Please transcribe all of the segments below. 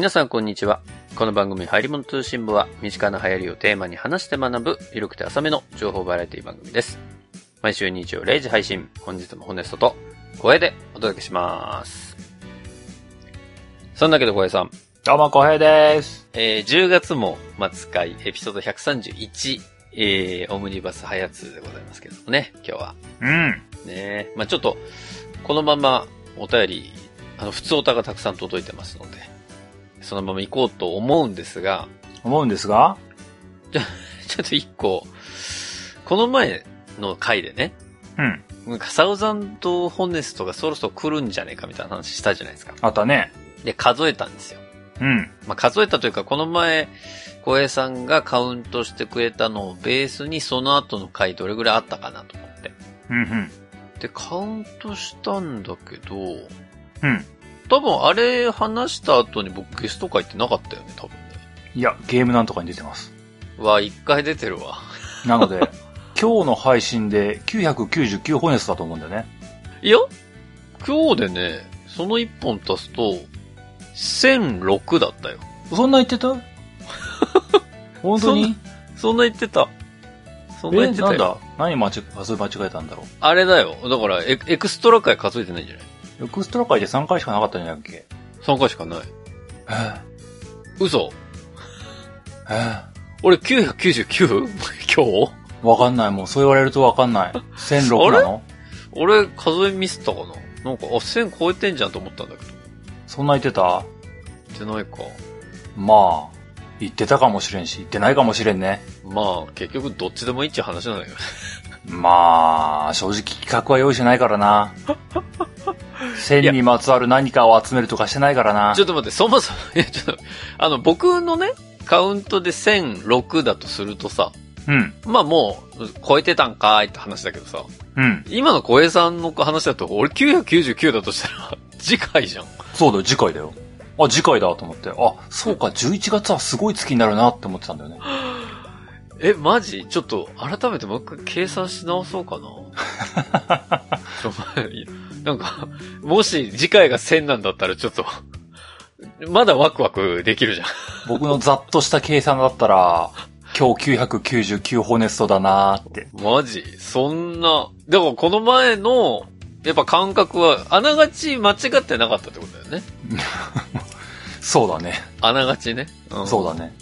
皆さんこんにちは。この番組、入り物通信部は、身近な流行りをテーマに話して学ぶ、広くて浅めの情報バラエティ番組です。毎週日曜0時配信、本日もホネストと、声でお届けします。そんなわけで小平さん、どうも、小平です。えー、10月も末回エピソード131、えー、オムニバスハヤツでございますけれどもね、今日は。うん。ねまあちょっと、このままお便り、あの、普通おたがたくさん届いてますので、そのまま行こうと思うんですが、思うんですが、ちょっと一個、この前の回でね、うん。サウザンドホネストがそろそろ来るんじゃねえかみたいな話したじゃないですか。あったね。で、数えたんですよ。うん。まあ、数えたというか、この前、小平さんがカウントしてくれたのをベースにその後の回どれぐらいあったかなと思って。うん、うん。で、カウントしたんだけど、うん。多分あれ話した後に僕ゲスト会ってなかったよね、多分ね。いや、ゲームなんとかに出てます。うわ、一回出てるわ。なので、今日の配信で999ホネスだと思うんだよね。いや、今日でね、その一本足すと、1006だったよ。そんな言ってた？本当に？そんな言ってた。そんなえ、言ってたよ。なんだ？何間違、数え間違えたんだろあれだよ。だからエ、エクストラ回数えてないんじゃない？うエクストラ回で3回しかなかったんじゃなっけ ?3 回しかない。え嘘ええ俺 999? 今日？わかんない。もうそう言われるとわかんない。1006なの？俺数えミスったかな？なんか、あ、1000超えてんじゃんと思ったんだけど。そんな言ってた？言ってないか。まあ、言ってたかもしれんし、言ってないかもしれんね。まあ、結局どっちでもいいっちゃ話なんだけど。まあ、正直企画は用意してないからな。線にまつわる何かを集めるとかしてないからなちょ。っと待って、そもそも、いや、ちょっと、あの、僕のね、カウントで1006だとするとさ、うん。まあもう、超えてたんかーいって話だけどさ、うん。今の小平さんの話だと、俺999だとしたら、次回じゃん。そうだよ、次回だよ。あ、次回だと思って。あ、そうか、11月はすごい月になるなって思ってたんだよね。え、マジ？ちょっと、改めてもう一回計算し直そうかな。ちょまいやなんか、もし次回が1000なんだったらちょっと、まだワクワクできるじゃん。僕のざっとした計算だったら、今日999ホネストだなーって。マジ？そんな、でもこの前の、やっぱ感覚は、あながち間違ってなかったってことだよね。そうだね。あながちね。うんそうだね。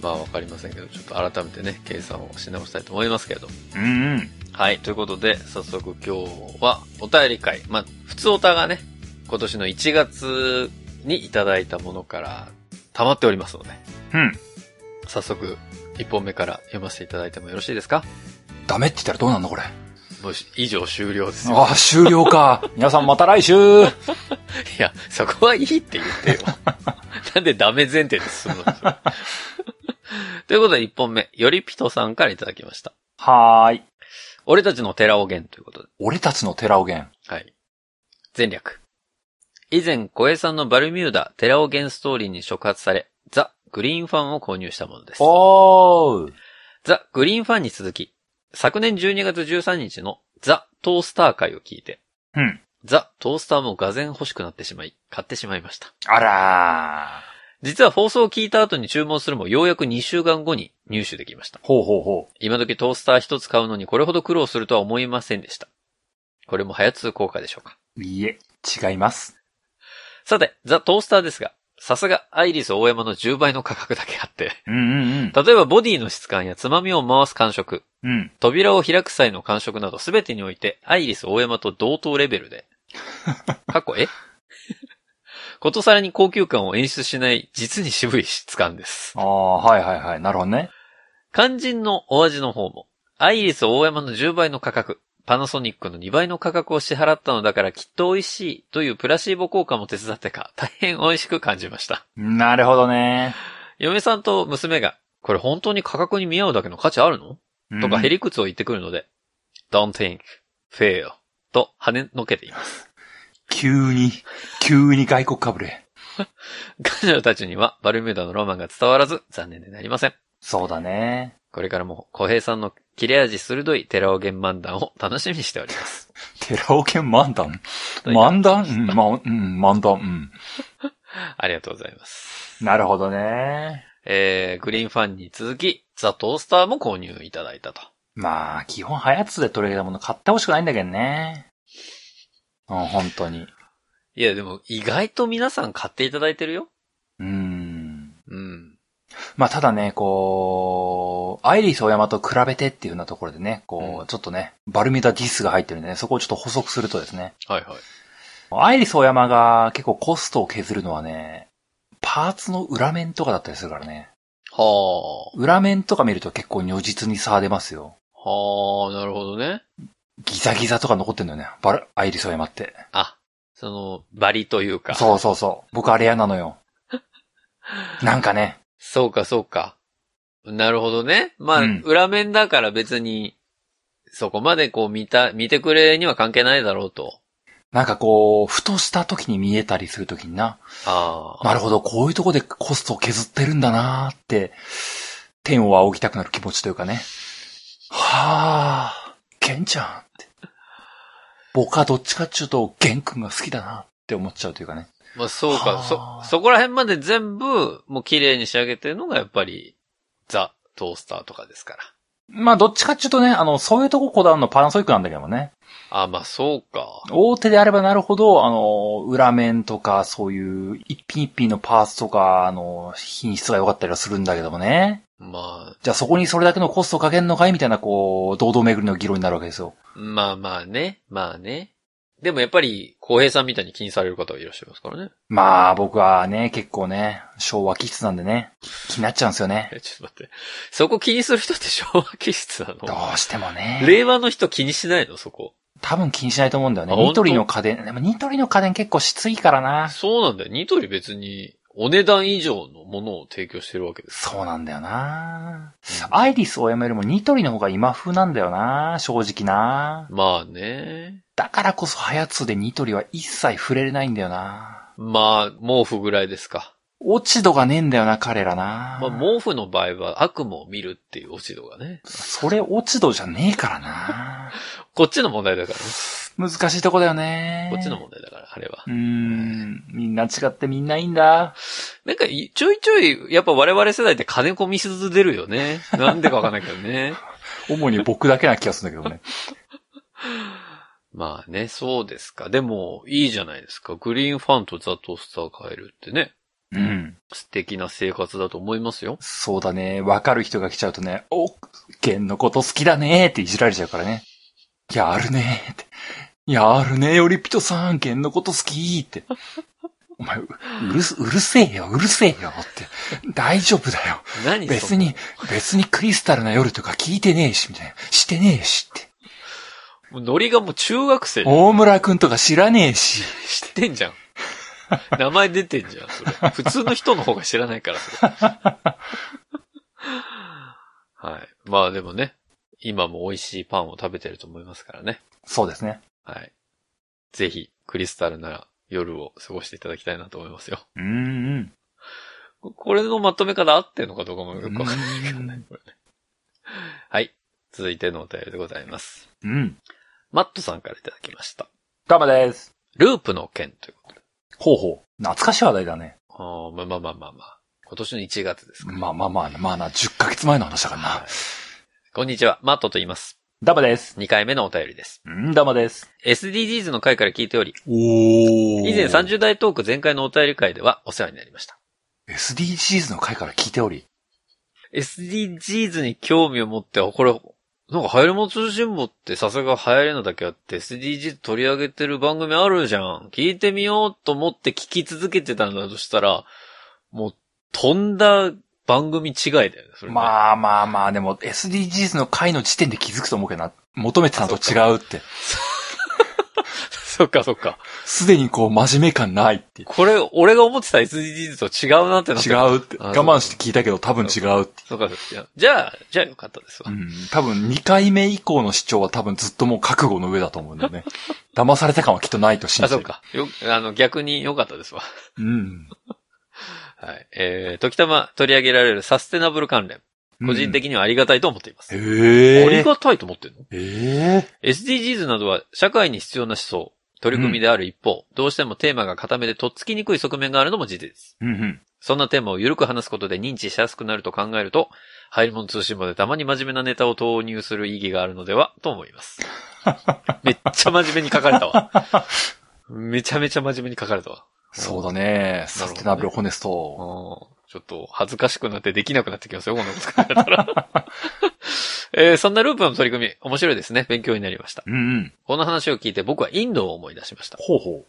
まあわかりませんけど、ちょっと改めてね、計算をし直したいと思いますけど。うんうん。はい。ということで、早速今日はお便り会。まあ、普通おたがね、今年の1月にいただいたものから溜まっておりますので、うん。早速1本目から読ませていただいてもよろしいですか？ダメって言ったらどうなんのこれ？もう以上終了ですよ。ああ、終了か。皆さんまた来週いや、そこはいいって言ってよ。なんでダメ前提で進むの ということで1本目、よりピトさんからいただきました。はーい。俺たちの寺尾源ということで。俺たちの寺尾源。はい。前略。以前、小江さんのバルミューダ、寺尾源ストーリーに触発され、ザ・グリーンファンを購入したものです。おー。ザ・グリーンファンに続き、昨年12月13日のザ・トースター会を聞いて、うん。ザ・トースターもがぜん欲しくなってしまい、買ってしまいました。あらー。実は放送を聞いた後に注文するもようやく2週間後に入手できました。ほうほうほ今時トースター一つ買うのにこれほど苦労するとは思いませんでした。これも早通効果でしょうか。う。いいえ、違います。さて、ザ・トースターですが、さすがアイリス大山の10倍の価格だけあって、うんうん例えばボディの質感やつまみを回す感触、うん。うん。扉を開く際の感触など全てにおいてアイリス大山と同等レベルで、過去え？ことさらに高級感を演出しない実に渋い質感です。ああ、はいはいはい。なるほどね。肝心のお味の方も、アイリス大山の10倍の価格、パナソニックの2倍の価格を支払ったのだからきっと美味しいというプラシーボ効果も手伝ってか、大変美味しく感じました。なるほどね。嫁さんと娘が、これ本当に価格に見合うだけの価値あるの？とかヘり。リクツを言ってくるので、don't think, fail と跳ねのけています。急に、急に外国かぶれ。彼女たちにはバルミューダのロマンが伝わらず残念でなりません。そうだね。これからも小平さんの切れ味鋭い寺尾源漫談を楽しみにしております。寺尾県漫談？漫談？うん、ま、うん、漫談、うん。ありがとうございます。なるほどね。えー、グリーンファンに続き、ザ・トースターも購入いただいたと。まあ、基本、ハヤツで取り上げたもの買ってほしくないんだけどね。うん、本当に。いや、でも意外と皆さん買っていただいてるよ。うーん。うん。まあ、ただね、こう、アイリスオーヤマと比べてっていうようなところでね、こう、うんちょっとね、バルミューダディスが入ってるんでね、そこをちょっと補足するとですね、はいはい。アイリスオーヤマが結構コストを削るのはね、パーツの裏面とかだったりするからね。は裏面とか見ると結構如実に差が出ますよ。あ。はあ、なるほどね。ギザギザとか残ってんだよね。バル、アイリスオマって。あ、その、バリというか。そうそうそう。僕あれ嫌なのよ。なんかね、そうか、そうか。なるほどね。まあ、うん裏面だから別に、そこまでこう見た、見てくれには関係ないだろうと。なんかこう、ふとした時に見えたりする時にな、ああ。なるほど、こういうとこでコストを削ってるんだなーって、天を仰ぎたくなる気持ちというかね。はあ、ケンちゃん。僕はどっちかっていうと、ゲン君が好きだなって思っちゃうというかね。まあそうか、そは、あそこら辺まで全部、もう綺麗に仕上げてるのがやっぱり、ザ・トースターとかですから。まあどっちかっていうとね、あの、そういうとここだわるのパナソニックなんだけどもね。あ、まあそうか。大手であればなるほど、あの、裏面とか、そういう一品一品のパーツとか、あの、品質が良かったりはするんだけどもね。まあ、じゃあそこにそれだけのコストをかけんのかい？みたいな、こう、堂々巡りの議論になるわけですよ。まあまあね、まあね。でもやっぱり、浩平さんみたいに気にされる方がいらっしゃいますからね。まあ、僕はね、結構ね、昭和気質なんでね、気になっちゃうんですよね。えちょっと待って。そこ気にする人って昭和気質などのうしてもね。令和の人気にしないの？そこ。多分気にしないと思うんだよね。ニトリの家電、でもニトリの家電結構しついからな。そうなんだよ。ニトリ別に、お値段以上のものを提供してるわけです。そうなんだよな。アイリスオーヤマよりもニトリの方が今風なんだよな、正直な。まあね。だからこそハヤツでニトリは一切触れれないんだよな。まあ、毛布ぐらいですか。落ち度がねえんだよな、彼らな。まあ、毛布の場合は悪夢を見るっていう落ち度がね。それ落ち度じゃねえからな。こっちの問題だからね。難しいとこだよね。こっちの問題だから、あれはう。ーん。みんな違ってみんないいんだ。なんかい、ちょいちょい、やっぱ我々世代って金子みすず出るよね。なんでかわかんないけどね。主に僕だけな気がするんだけどね。まあね、そうですか。でも、いいじゃないですか。グリーンファンとザ・トースター買えるってね。うん。素敵な生活だと思いますよ。そうだね。わかる人が来ちゃうとね、お、ゲンのこと好きだねっていじられちゃうからね。やるねって。やるねよりピトさん、ゲンのこと好きって。お前、ううるす、うるせえよ、うるせえよって。大丈夫だよ。何別に、別にクリスタルな夜とか聞いてねえし、みたいな。してねえしって。そのノリがもう中学生大村くんとか知らねえし。知ってんじゃん。名前出てんじゃん、それ。普通の人の方が知らないから、それ。はい。まあでもね、今も美味しいパンを食べてると思いますからね。そうですね。はい。ぜひ、クリスタルな夜を過ごしていただきたいなと思いますよ。うーん。これのまとめ方合ってんのかどうかもよくわかんないけどね。これねはい。続いてのお便りでございます。うん。マットさんからいただきました。ガマです。ループの件ということで。ほうほう。懐かしい話題だね。あーまあまあまあまあまあ。今年の1月ですから。まあまあまあ、まあな、10ヶ月前の話だからはいな。こんにちは、マットと言います。ダマです。2回目のお便りです。うん、ダマです。SDGs の回から聞いており、おー。以前30代トーク前回のお便り会ではお世話になりました。SDGs の回から聞いており。SDGs に興味を持って、あこれ、なんか、流行り物通信簿ってさすが流行りのだけあって、SDGs 取り上げてる番組あるじゃん。聞いてみようと思って聞き続けてたんだとしたら、もう、飛んだ番組違いだよね、それね。まあまあまあ、でも SDGs の回の時点で気づくと思うけどな。求めてたのと違うって。そっか そっか。すでにこう真面目感ないって。これ、俺が思ってた SDGs と違うなってな違うって。あ我慢して聞いたけど多分違うって。そうか、そうか。じゃあ、じゃあよかったですわ。うん。多分2回目以降の主張は多分ずっともう覚悟の上だと思うんだよね。騙された感はきっとないと信あ、じてる。そうか。よ、あの、逆に良かったですわ。うん。はい。えー、時たま取り上げられるサステナブル関連。個人的にはありがたいと思っています。へえ。ありがたいと思ってんの？ええ ?SDGs などは社会に必要な思想、取り組みである一方、どうしてもテーマが固めでとっつきにくい側面があるのも事実です。うんうん。そんなテーマを緩く話すことで認知しやすくなると考えると、入り物通信簿でたまに真面目なネタを投入する意義があるのではと思います。めっちゃ真面目に書かれたわ。めちゃめちゃ真面目に書かれたわ。そうだね。サステナブルホネスト。うんちょっと恥ずかしくなってできなくなってきますよ、こんなこと書いてたら。えーそんなループの取り組み、面白いですね。勉強になりました。うんうん。この話を聞いて僕はインドを思い出しました。ほうほ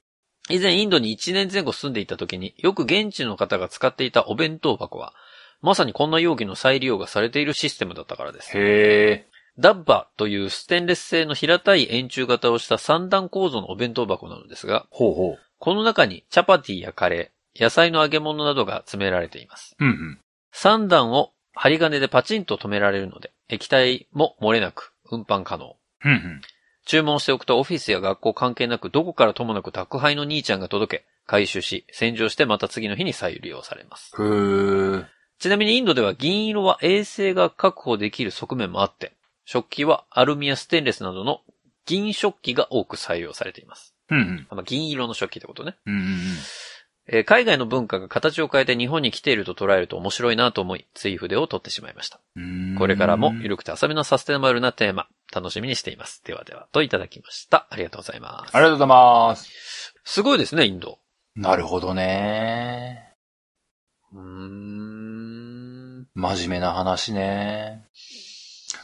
以前インドに1年前後住んでいた時によく現地の方が使っていたお弁当箱は、まさにこんな容器の再利用がされているシステムだったからですう。。へえ。ダッバというステンレス製の平たい円柱型をした三段構造のお弁当箱なのですが、ほうほこの中にチャパティやカレー、野菜の揚げ物などが詰められています。う。うんうん。三段を針金でパチンと止められるので、液体も漏れなく運搬可能。うんうん。注文しておくとオフィスや学校関係なくどこからともなく宅配の兄ちゃんが届け、回収し、洗浄してまた次の日に再利用されます。ちなみにインドでは銀色は衛生が確保できる側面もあって、食器はアルミやステンレスなどの銀食器が多く採用されています。うんうん。まあ、銀色の食器ってことね。うんうんえー海外の文化が形を変えて日本に来ていると捉えると面白いなと思い、追筆を取ってしまいました。うん。これからもる緩くて浅めのサステナブルなテーマ、楽しみにしています。ではでは、といただきました。ありがとうございます。ありがとうございます。すごいですね、インド。なるほどね。うーん。真面目な話ね。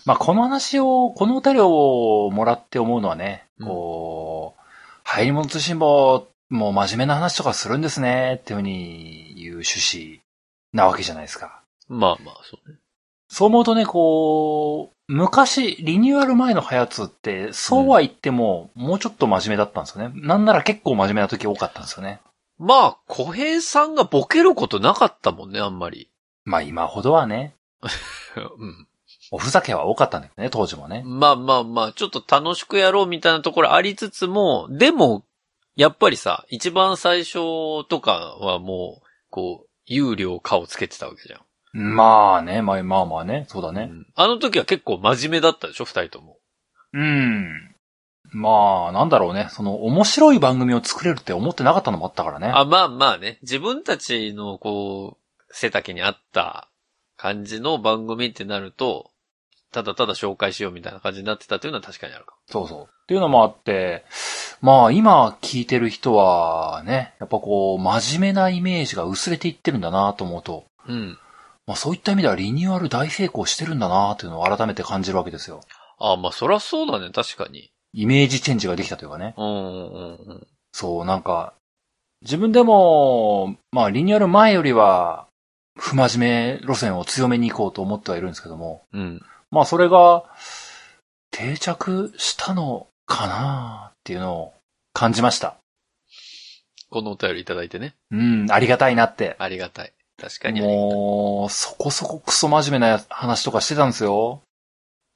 まあ、この話を、このお便りをもらって思うのはね、うんこう、入り物通信簿、もう真面目な話とかするんですね、っていうふうに言う趣旨なわけじゃないですか。まあまあ、そうね。そう思うとね、こう、昔、リニューアル前のハヤツって、そうは言っても、もうちょっと真面目だったんですよね。なんなら結構真面目な時多かったんですよね。まあ、小平さんがボケることなかったもんね、あんまり。まあ今ほどはね、うん。おふざけは多かったんだけどね、当時もね。まあまあまあ、ちょっと楽しくやろうみたいなところありつつも、でも、やっぱりさ、一番最初とかはもう、こう、有料顔つけてたわけじゃん。まあね、まあまあまあね、そうだね。うんあの時は結構真面目だったでしょ、二人とも。うん。まあ、なんだろうね。その、面白い番組を作れるって思ってなかったのもあったからね。あ、まあまあね。自分たちの、こう、背丈に合った感じの番組ってなると、ただただ紹介しようみたいな感じになってたというのは確かにあるかそうそう。っていうのもあって、まあ今聞いてる人はね、やっぱこう、真面目なイメージが薄れていってるんだなと思うと、も。うん。まあそういった意味ではリニューアル大成功してるんだなっていうのを改めて感じるわけですよ。あまあそらそうだね、確かに。イメージチェンジができたというかね。うんうんうん。そう、なんか、自分でも、まあリニューアル前よりは、不真面目路線を強めに行こうと思ってはいるんですけども、うん。まあそれが定着したのかなっていうのを感じました。このお便りいただいてね。うん、ありがたいなって。ありがたい。確かに。もう、そこそこクソ真面目な話とかしてたんですよ。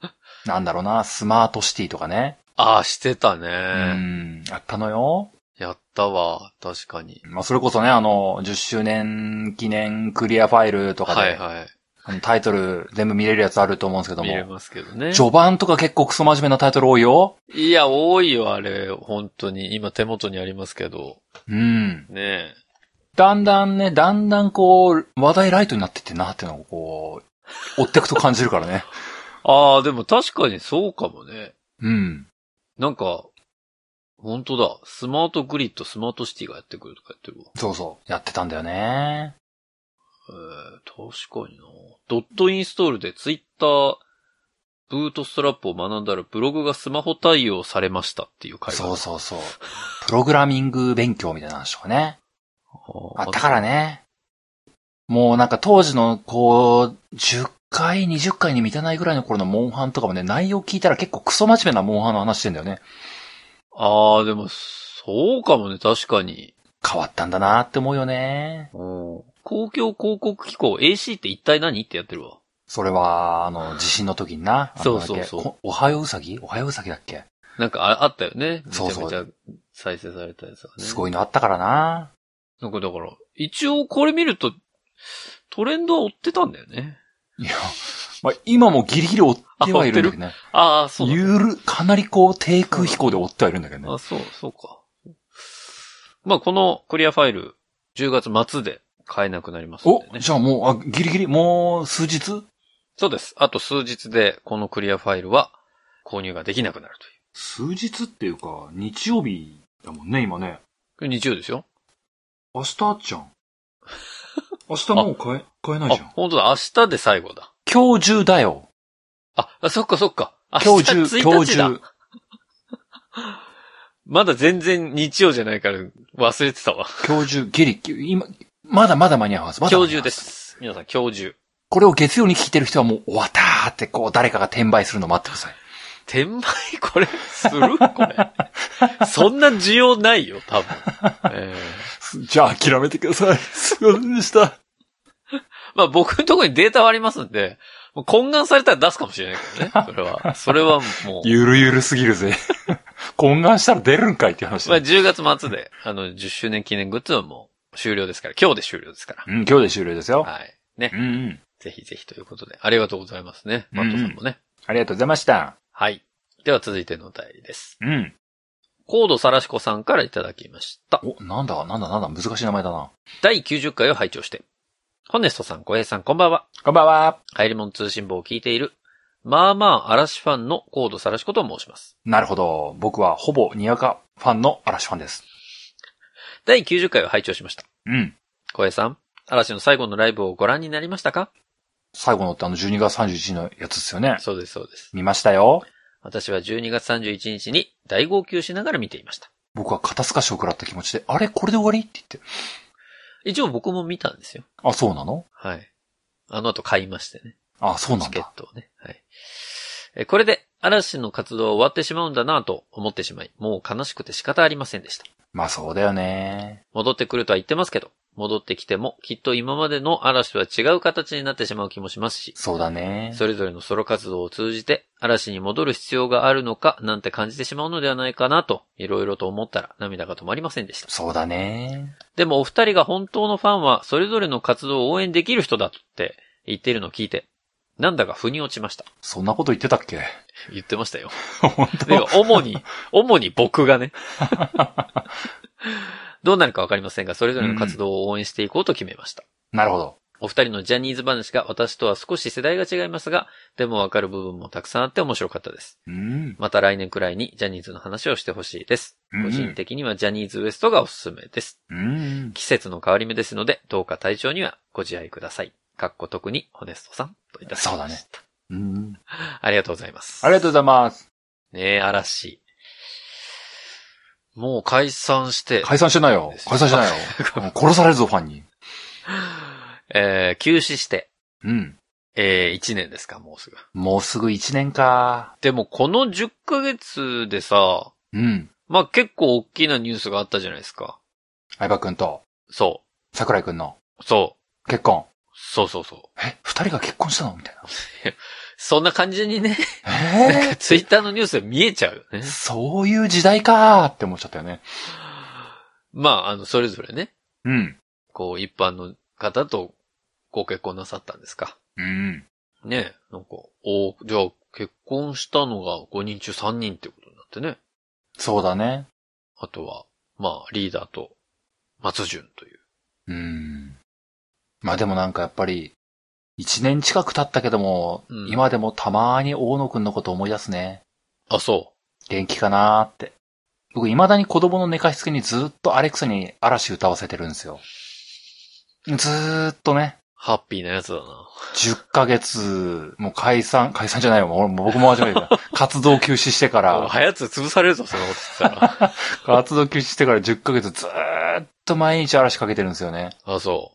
なんだろうな、スマートシティとかね。ああ、してたうね。ん、やったのよ。やったわ。確かに。まあそれこそね、あの、10周年記念クリアファイルとかで、はいはい。あのタイトル全部見れるやつあると思うんですけど見れも、ますけどね。序盤とか結構クソ真面目なタイトル多いよ。いや、多いよ、あれ。本当に。今手元にありますけど。うん。ねだんだんね、だんだんこう、話題ライトになってってんなっていうのをこう、追ってくと感じるからね。ああ、でも確かにそうかもね。うん。なんか、本当だ。スマートグリッド、スマートシティがやってくるとかやってるわ。そうそう。やってたんだよね。えー、確かにな。ドットインストールでツイッター、ブートストラップを学んだらブログがスマホ対応されましたっていう回がそうそうそう。プログラミング勉強みたいな話とかね。あったからね。もうなんか当時のこう、10回、20回に満たないぐらいの頃のモンハンとかもね、内容聞いたら結構クソ真面目なモンハンの話してんだよね。ああ、でも、そうかもね、確かに。変わったんだなって思うよね。うん公共広告機構 AC って一体何ってやってるわ。それは、あの、地震の時にな。そうそうそうおおはようさぎ？おはようさぎだっけ？なんかああったよね。めちゃめちゃ再生されたやつがね。すごいのあったからな。なんかだから、一応これ見ると、トレンドは追ってたんだよね。いや、まあ、今もギリギリ追ってはいるんだけどね。ああ、そうだ、ゆる、かなりこう、低空飛行で追ってはいるんだけどね。あ、そう、そうか。まあ、このクリアファイル、10月末で買えなくなりますんお。じゃあもう、あ、ギリギリ、もう数日？そうです。あと数日で、このクリアファイルは購入ができなくなるという。数日っていうか、日曜日だもんね、今ね。日曜ですよ。明日あっちゃん。明日もう買え、買えなあ、本当だ。明日で最後だ。今日中だよ。あ、あそっかそっか。今日中、明今日1日だ。中。まだ全然日曜じゃないから忘れてたわ。今日中、ギリ、今、まだまだ間に合うはず。ま今日中で。す。皆さん今日中。これを月曜に聞いてる人はもう終わったーって、こう、誰かが転売するの待ってください。転売？これ、する？これ。そんな需要ないよ、多分。えーじゃあ諦めてください。すいませんでした。まあ僕のところにデータはありますんで、もう懇願されたら出すかもしれないけどね。それは。それはもう。ゆるゆるすぎるぜ。懇願したら出るんかいっていう話まあだ。10月末で、あの、10周年記念グッズはもう終了ですから、今日で終了ですかうん、今日で終了ですよ。ら。はい。ねう。んうん。ぜひぜひということで、ありがとうございますね。マットさんもね。ありがとうございました。はい。では続いてのお便りです。うん。コードさらしこさんからいただきました。お、なんだ、なんだ、なんだ、難しい名前だな。第90回を拝聴して。ホネストさん、小平さん、こんばんは。こんばんは。入り物通信簿を聞いている、まあまあ嵐ファンのコードさらしこと申します。なるほど。僕はほぼにわかファンの嵐ファンです。第90回を拝聴しました。うん。小平さん、嵐の最後のライブをご覧になりましたか？最後のってあの12月31日のやつですよね。そうです、そうです。見ましたよ。私は12月31日に大号泣しながら見ていました。僕は肩透かしを食らった気持ちで、あれ？これで終わり？って言って。一応僕も見たんですよ。あ、そうなの？はい。あの後買いましてね。あ、そうなんチケッだ。トをね。はい。えこれで嵐の活動は終わってしまうんだなと思ってしまい、もう悲しくて仕方ありませんでした。まあそうだよね。戻ってくるとは言ってますけど、戻ってきてもきっと今までの嵐とは違う形になってしまう気もしますし、そうだね。それぞれのソロ活動を通じて嵐に戻る必要があるのかなんて感じてしまうのではないかなと、いろいろと思ったら涙が止まりませんでした。そうだね。でもお二人が本当のファンはそれぞれの活動を応援できる人だって言っているのを聞いて、なんだか腑に落ちました。そんなこと言ってたっけ？言ってましたよ。本でも主に、主に僕がね。どうなるかわかりませんが、それぞれの活動を応援していこうと決めました。なるほど。お二人のジャニーズ話が私とは少し世代が違いますが、でもわかる部分もたくさんあって面白かったです。うん。また来年くらいにジャニーズの話をしてほしいです。うん個人的にはジャニーズ WEST がおすすめです。うん。季節の変わり目ですので、どうか体調にはご自愛ください。かっこ特にホネストさんといただきました。そうだね。うん。ありがとうございます。ありがとうございます。ねえ、嵐。もう解散して、解散してないよ。解散してないよ。殺されるぞ、ファンに。えー休止して、うん。えー1年ですか、もうすぐ。もうすぐ1年か。でも、この10ヶ月でさ、うん。まあ、結構大きなニュースがあったじゃないですか。相葉くんとそ桜井くんのう。そう。結婚。そうそうそう。え、二人が結婚したの？みたい そんな感じにね、な。えツイッターのニュースで見えちゃうよねー、。そういう時代かーって思っちゃったよね。まあ、あの、それぞれね、うん。こう、一般の方とご結婚なさったんですか。うん。ねえ、なんか、おじゃあ、結婚したのが5人中3人ってことになってね。そうだね。あとは、まあ、リーダーと松潤という。うん。まあでもなんかやっぱり、一年近く経ったけども、うん今でもたまに大野くんのこと思い出すね。あ、そ元気かなーって。僕未だに子供の寝かしつけにずっとアレクサに嵐歌わせてるんですよ。ずーっとね、う。ハッピーなやつだな。10ヶ月、もう解散、解散じゃないよ。もうもう僕も間違えた。活動休止してかあら、はやつ潰されるぞ、そんなこと言ってたら。活動休止してから10 ヶ月ずーっと毎日嵐かけてるんですよね。あ、そ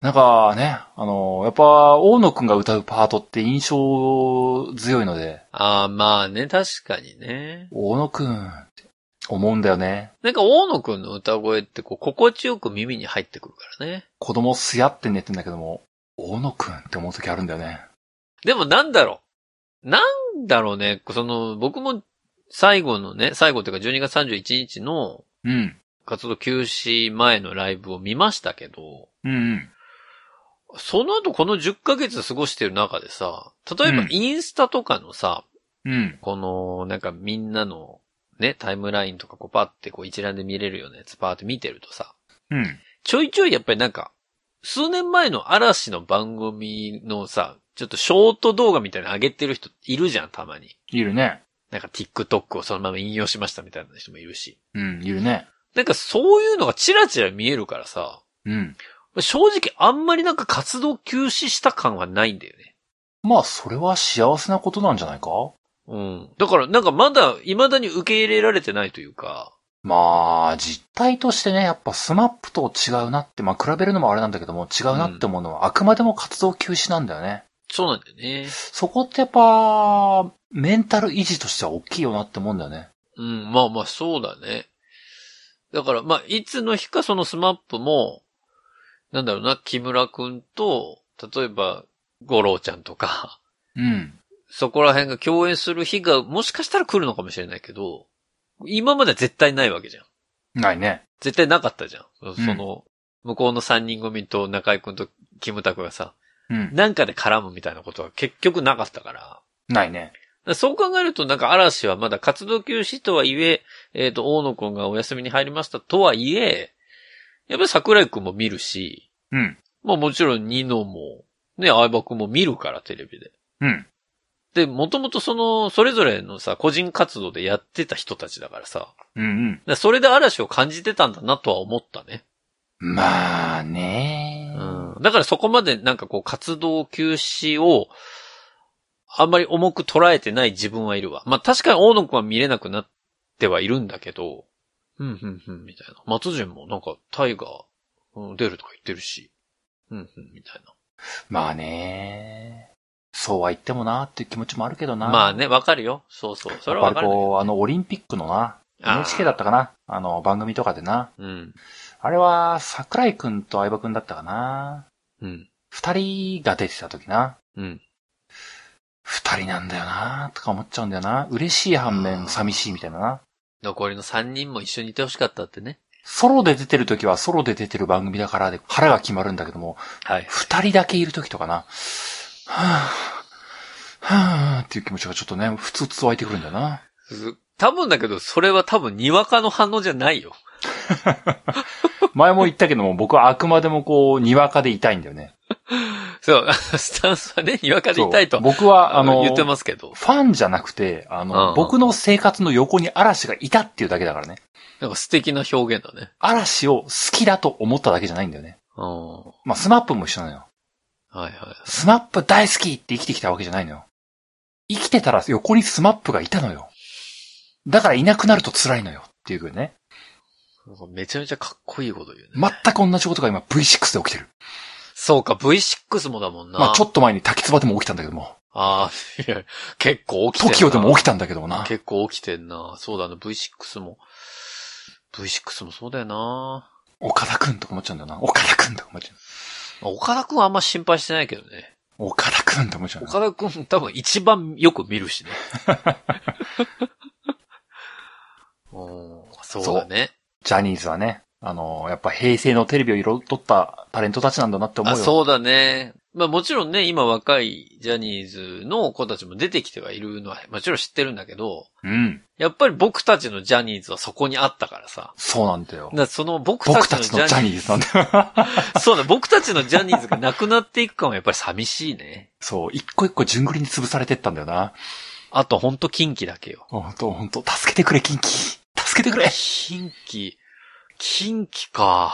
なんかね、あの、やっぱ、大野くんが歌うパートって印象強いので、う。ああ、まあね、確かにね。大野くんって思うんだよね。なんか、大野くんの歌声って、こう、心地よく耳に入ってくるからね。子供すやって寝てんだけども、大野くんって思う時あるんだよね。でもなんだろう？なんだろうね？その、僕も最後のね、最後っていうか12月31日のうん。活動休止前のライブを見ましたけど、うんうん。その後この10ヶ月過ごしてる中でさ、例えばうんインスタとかのさ、うん。この、なんかみんなの、ね、タイムラインとかこうパってこう一覧で見れるようなやつパーって見てるとさ、うん。ちょいちょいやっぱりなんか、数年前の嵐の番組のさ、ちょっとショート動画みたいなの上げてる人いるじゃん、たまに。いるね。なんか TikTok をそのまま引用しましたみたいな人もいるし。うん、いるね。なんかそういうのがチラチラ見えるからさ、うん。正直あんまりなんか活動休止した感はないんだよね。まあ、それは幸せなことなんじゃないか？うん。だからなんかまだ未だに受け入れられてないというか、まあ、実態としてね、やっぱ SMAP と違うなって、まあ比べるのもあれなんだけども、違うなって思うのは、あくまでも活動休止なんだよね。そうなんだよね。そこってやっぱ、メンタル維持としては大きいよなって思うんだよね。うん、まあまあそうだね。だからまあ、いつの日かその SMAP も、なんだろうな、木村くんと、例えば、吾郎ちゃんとか、うん。そこら辺が共演する日がもしかしたら来るのかもしれないけど、今までは絶対ないわけじゃん。ないね。絶対なかったじゃん。んその、向こうの三人組と中井くんとキムタクがさ、うん。なんかで絡むみたいなことは結局なかったから。ないね。らそう考えると、なんか嵐はまだ活動休止とはいえ、えっ、と、大野くんがお休みに入りましたとはいえ、やっぱり桜井くんも見るし、うん。まあもちろんニノも、ね、相葉くんも見るから、テレビで。うん。で、もともとその、それぞれのさ、個人活動でやってた人たちだからさ、うんうん。それで嵐を感じてたんだなとは思ったね。まあね。うん。だからそこまでなんかこう活動休止を、あんまり重く捉えてない自分はいるわ。まあ確かに大野くんは見れなくなってはいるんだけど、うん、うん、うん、みたいな。松潤もなんかタイガー、うん出るとか言ってるし、うん、うん、みたいまあね。そうは言ってもなっていう気持ちもあるけどな。な。まあね、わかるよ。そうそう。それはわかるんだけど。こう、あの、オリンピックのな、NHK だったかなあの、番組とかでな。うん。あれは、桜井くんと相葉くんだったかなうん。二人が出てた時な。うん。二人なんだよなとか思っちゃうんだよな。嬉しい反面寂しいみたいなな。残りの3人も一緒にいてほしかったってね。ソロで出てる時はソロで出てる番組だからで腹が決まるんだけども、はい。二人だけいる時とかな。はぁ、はぁっていう気持ちがちょっとね、ふつふつ湧いてくるんだよな。多分だけど、それは多分にわかの反応じゃないよ。前も言ったけども、僕はあくまでもこう、にわかでいたいんだよね。そう、スタンスはね、にわかでいたいと。僕は、あの、言ってますけど。ファンじゃなくて、あの、うん僕の生活の横に嵐がいたっていうだけだからね。なんか素敵な表現だね。嵐を好きだと思っただけじゃないんだよね。うん。はまあ、 SMAP も一緒なのよ。いはい。 SMAP 大好きって生きてきたわけじゃないのよ。生きてたら横に SMAP がいたのよ。だからいなくなると辛いのよっていうね。めちゃめちゃかっこいいこと言うね。全く同じことが今 V6 で起きてる。そうか、V6 もだもんな。まあちょっと前に滝壺でも起きたんだけども。ああ、いや、結構起きてんな。TOKIO でも起きたんだけどもな。結構起きてんな。そうだな、V6 も。V6 もそうだよな。岡田くんとか思っちゃうんだよな。岡田くんとか思っちゃ岡田くんはあんま心配してないけどね。う。岡田くんと思っちゃうな。岡田くん多分一番よく見るしね。うん、そうだね。ジャニーズはね、あの、やっぱ平成のテレビを彩ったタレントたちなんだなって思うあ、よ。そうだね。まあもちろんね、今若いジャニーズの子たちも出てきてはいるのはもちろん知ってるんだけど、うん。やっぱり僕たちのジャニーズはそこにあったからさ。そうなんだよだその僕た僕たちのジャニーズちのジャニーズなんだよ。そうだ、僕たちのジャニーズがなくなっていく感はやっぱり寂しいね。そう、一個一個順繰りに潰されてったんだよな。あとほんと近畿だけよ。ほんと、ほんと、助けてくれ、キンキ。助けてくれ。近畿、近畿か。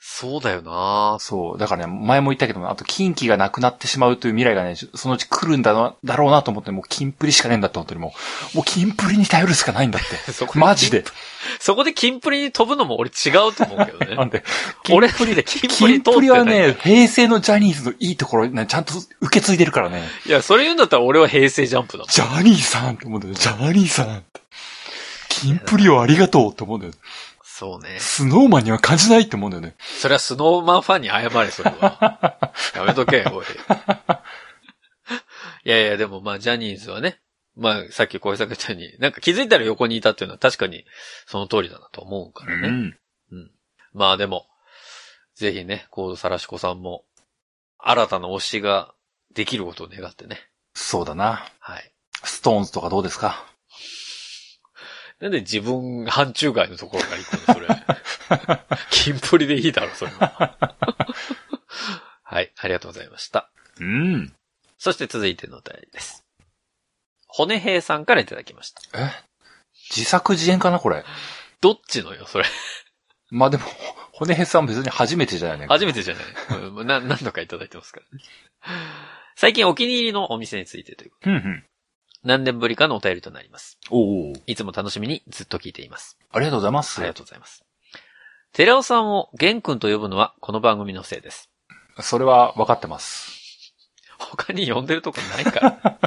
そうだよなそう。だからね、前も言ったけども、あと、近畿がなくなってしまうという未来がね、そのうち来るんだな、だろうなと思って、もう、キンプリしかねえんだって、本当にもう。もう、キンプリに頼るしかないんだって。そこマジで。そこでキンプリに飛ぶのも俺違うと思うけどね。なんで、俺プリでキンプリ通ってプリはないね、平成のジャニーズのいいところ、ね、ちゃんと受け継いでるからね。いや、それ言うんだったら俺は平成ジャンプだもん。ジャニーさんって思うんだよ。ジャニーさんって。キンプリをありがとうって思うんだよ。そうね。スノーマンには感じないって思うんだよね。それはスノーマンファンに謝れ、それは。やめとけ、おい。いやいや、でもまあ、ジャニーズはね、まあ、さっき小江さんが言ったように、なんか気づいたら横にいたっていうのは確かにその通りだなと思うからね。ん。まあでも、ぜひね、コードサラシコさんも、新たな推しができることを願ってね。そうだな。はい。ストーンズとかどうですか？なんで自分範疇外のところから行くの、それ。キンプリでいいだろ、それは。はい、ありがとうございました。うん。そして続いてのお便りです。骨平さんからいただきました。え？自作自演かなこれ？どっちのよ、それ？まあでも、骨へさん別に初めてじゃないね。初めてじゃない。う んな何度かいただいてますからね。最近お気に入りのお店についてという。うんうん。何年ぶりかのお便りとなります。おお。いつも楽しみにずっと聞いています。ありがとうございます。ありがとうございます。寺尾さんを玄君と呼ぶのはこの番組のせいです。それは分かってます。他に呼んでるとこないから。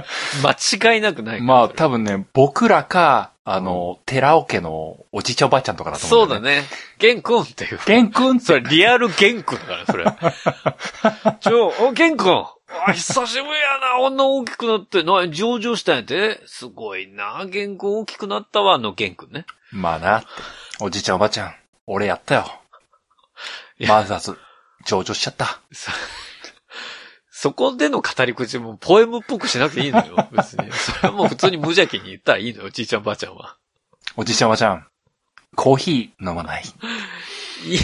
間違いなくないから。まあ多分ね、僕らか、あの、寺尾家のおじいちゃんおばあちゃんとかだと思だよね。そううんだね。玄君っていう。玄君それリアル玄君だからね、それ。ちょ、お、玄君あ、久しぶりやな、女大きくなって、な、上場したんやて。すごいな、玄君大きくなったわ、あの玄君ね。まあな。おじいちゃんおばあちゃん、俺やったよ。いやまずず、上場しちゃった。そそこでの語り口もポエムっぽくしなくていいのよ、別に。それはもう普通に無邪気に言ったらいいのよ、じいちゃんばあちゃんは。おじいちゃんおばあちゃん、コーヒー飲まない？いい、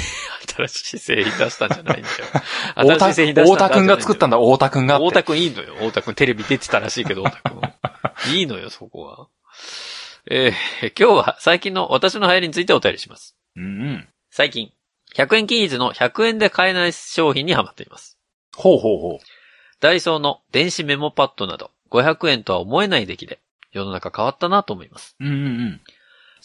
新しい製品出したんじゃないんだよ。新しい製品出した太田くんが作ったんだ。だ、太田くんがって。太田くんいいのよ。太田くんテレビ出てたらしいけど、太田くん。いいのよ、そこは。えー今日は最近の私の流行りについてお便りします。うんうん。最近、100円均一の100円で買えない商品にハマっています。ほうほうほダイソーの電子メモパッドなど500円とは思えない出来で世の中変わったなと思います。う。うんうん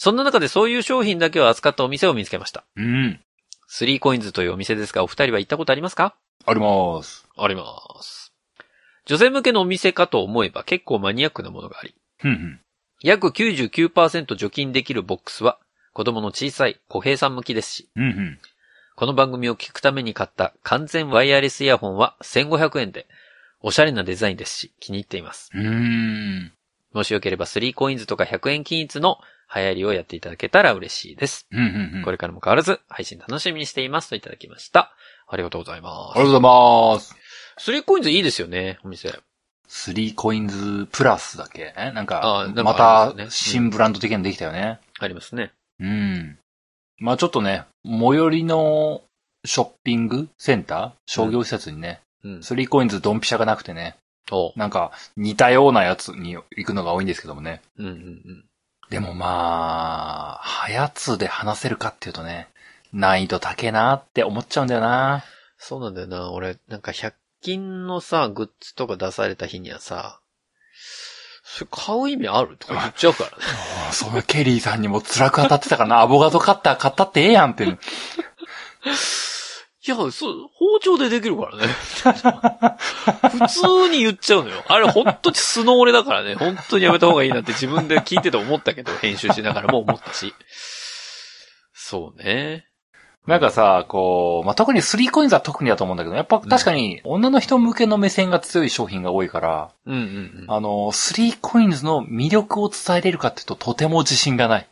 そんな中でそういう商品だけを扱ったお店を見つけました。うん。うん。スリーコインズというお店ですが、お二人は行ったことありますか？あります。あります。女性向けのお店かと思えば結構マニアックなものがあり、うんうん。約99%除菌できるボックスは子供の小さい小平さん向きですし、うんうん。この番組を聞くために買った完全ワイヤレスイヤホンは1500円で、おしゃれなデザインですし、気に入っています。うーん。もしよければ3コインズとか100円均一の流行りをやっていただけたら嬉しいです。うんうんうん。これからも変わらず配信楽しみにしていますといただきました。ありがとうございまありがとうございます。す。3コインズいいですよね、お店。スリーコインズプラスだっけ？なんあか、なんかまた新ブランド的なのできたよね。ありますね。うん。まあちょっとね、最寄りのショッピングセンター？商業施設にね、うん。スリーコインズドンピシャがなくてね、なんか似たようなやつに行くのが多いんですけどもね。うんうんうん。でもまあ、はやつで話せるかっていうとね、難易度高えなって思っちゃうんだよな。そうなんだよな。俺、なんか100均のさ、グッズとか出された日にはさ、それ買う意味あるとか言っちゃうからね。あそのケリーさんにも辛く当たってたからな、アボカドカッター買ったってええやんって。いや、そう、包丁でできるからね。普通に言っちゃうのよ。あれ本当に素の俺だからね。本当にやめた方がいいなって自分で聞いてて思ったけど、編集しながらも思ったし。そうね。なんかさ、こう、まあ、特にスリーコインズは特にだと思うんだけど、やっぱ確かに女の人向けの目線が強い商品が多いから、うんうんうん。あの、スリーコインズの魅力を伝えれるかっていうととても自信がない。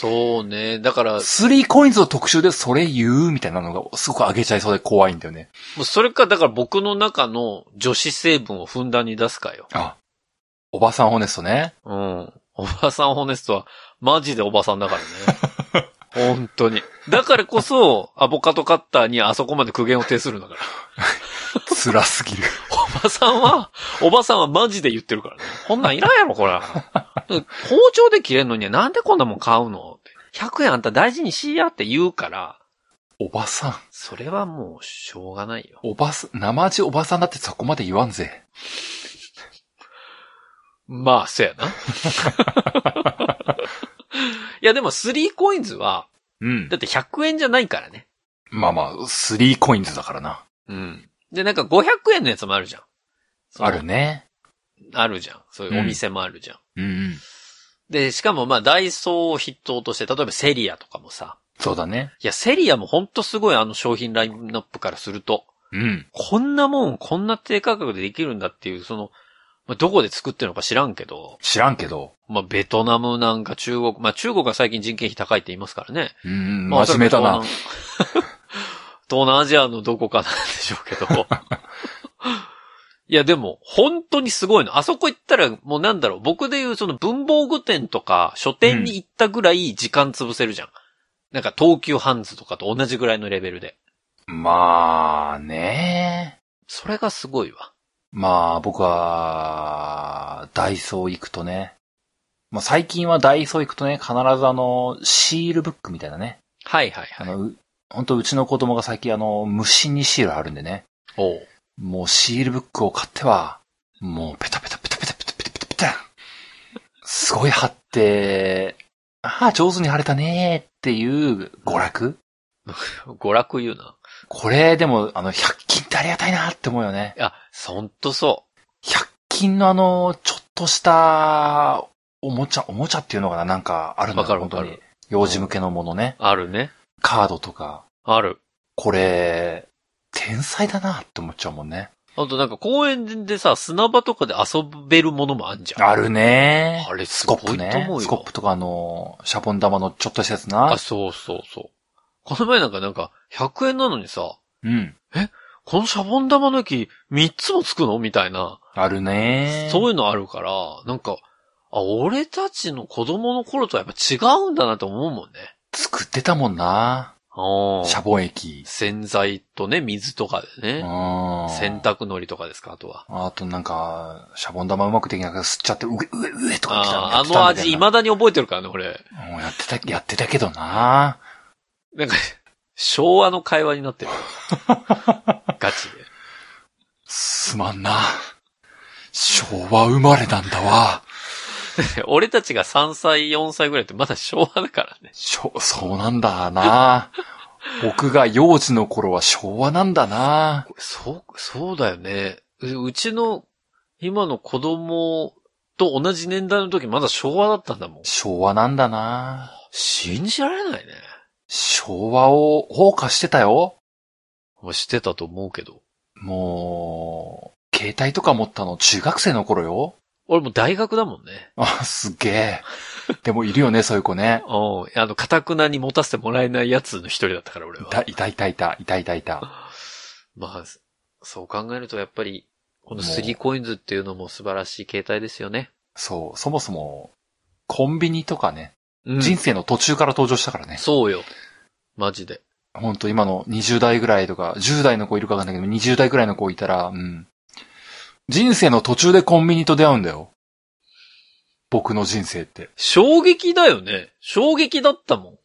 そうね。だから、もスリーコインズの特集でそれ言うみたいなのがすごく上げちゃいそうで怖いんだよね。うそれか、だから僕の中の女子成分をふんだんに出すかよ。あ、おばさんホネストね。うん。おばさんホネストは、マジでおばさんだからね。本当に。だからこそ、アボカドカッターにあそこまで苦言を呈するんだから。辛すぎる。おばさんは、おばさんはマジで言ってるからね。こんなんいらんやろ、こら。包丁で切れんのになんでこんなもん買うの？って。100円あんた大事にしやって言うから、おばさん。それはもうしょうがないよ。おばさん、生地おばさんだってそこまで言わんぜ。まあ、そやな。いや、でも3コインズは、うんだ。って100円じゃないからね。まあまあ、スリーコインズだからな。うん。で、なんか500円のやつもあるじゃん。あるね。あるじゃん。そういうお店もあるじゃん。で、しかもまあ、ダイソーを筆頭として、例えばセリアとかもさ。そうだね。いや、セリアもほんとすごいあの商品ラインナップからすると、うん。こんなもん、こんな低価格でできるんだっていう、その、まあ、どこで作ってるのか知らんけど、知らんけど。まあ、ベトナムなんか中国、まあ、中国は最近人件費高いって言いますからね。うんうん、まあ真面目だな。。東南アジアのどこかなんでしょうけど。いやでも、本当にすごいの。あそこ行ったら、もうなんだろう、僕で言うその文房具店とか書店に行ったぐらい時間潰せるじゃん。なんか東急ハンズとかと同じぐらいのレベルで。まあね。それがすごいわ。まあ僕は、ダイソー行くとね。まあ最近はダイソー行くとね、必ずあの、シールブックみたいなね。はいはいはい。あの、う本当うちの子供が最近あの、虫にシールあるんでね。おうもうシールブックを買っては、もうペタペタペタペタペタペタペタペタ。すごい貼って、ああ、上手に貼れたねーっていう娯楽 娯楽言うな。これでも、あの、100均ってありがたいなって思うよね。いや、ほんとそ100均のあの、ちょっとした、おもちゃ、おもちゃっていうのかな？なんかあるんだわかる。幼児向けのものね。う。あるね。カードとか。ある。これ、天才だなって思っちゃうもんね。あとなんか公園でさ、砂場とかで遊べるものもあんじゃん。あるねあれスすごいとコップね思う。よ。スコップとかあの、シャボン玉のちょっとしたやつなあ、。そうそうそう。この前なんかなんか、100円なのにさ、うん。このシャボン玉の液3つもつくの？みたいな。あるねそういうのあるから、なんか、あ、俺たちの子供の頃とはやっぱ違うんだなと思うもんね。作ってたもんな。あシャボン液。洗剤とね、水とかでうね。ん。洗濯のりとかですか、あとは。あとなんか、シャボン玉うまくできなくて吸っちゃって、上、上、上とか来たああ、あの味未だに覚えてるからね、俺。もうやってた、やってたけどななんか、昭和の会話になってる。ガチで。すまんな。昭和生まれなんだわ。俺たちが3歳、4歳ぐらいってまだ昭和だからね。しょ、そうなんだな。僕が幼児の頃は昭和なんだな。そう、そうだよね。ううちの今の子供と同じ年代の時まだ昭和だったんだもん。昭和なんだな。信じられないね。昭和を謳歌してたよ。してたと思うけど。もう、携帯とか持ったの中学生の頃よ。俺もう大学だもんね。あ、すっげえ。でもいるよね、そういう子ね。うん。あの、かたくなに持たせてもらえないやつの一人だったから、俺いは。た、いたいたいた、いたいたいた。まあ、そう考えるとやっぱり、このスリーコインズっていうのも素晴らしい携帯ですよね。そう、そもそも、コンビニとかね、うん人生の途中から登場したからね。そうよ。マジで。ほんと今の20代ぐらいとか、10代の子いるかわかんないけど、20代ぐらいの子いたら、うん。人生の途中でコンビニと出会うんだよ。僕の人生って。衝撃だよね。衝撃だったもん。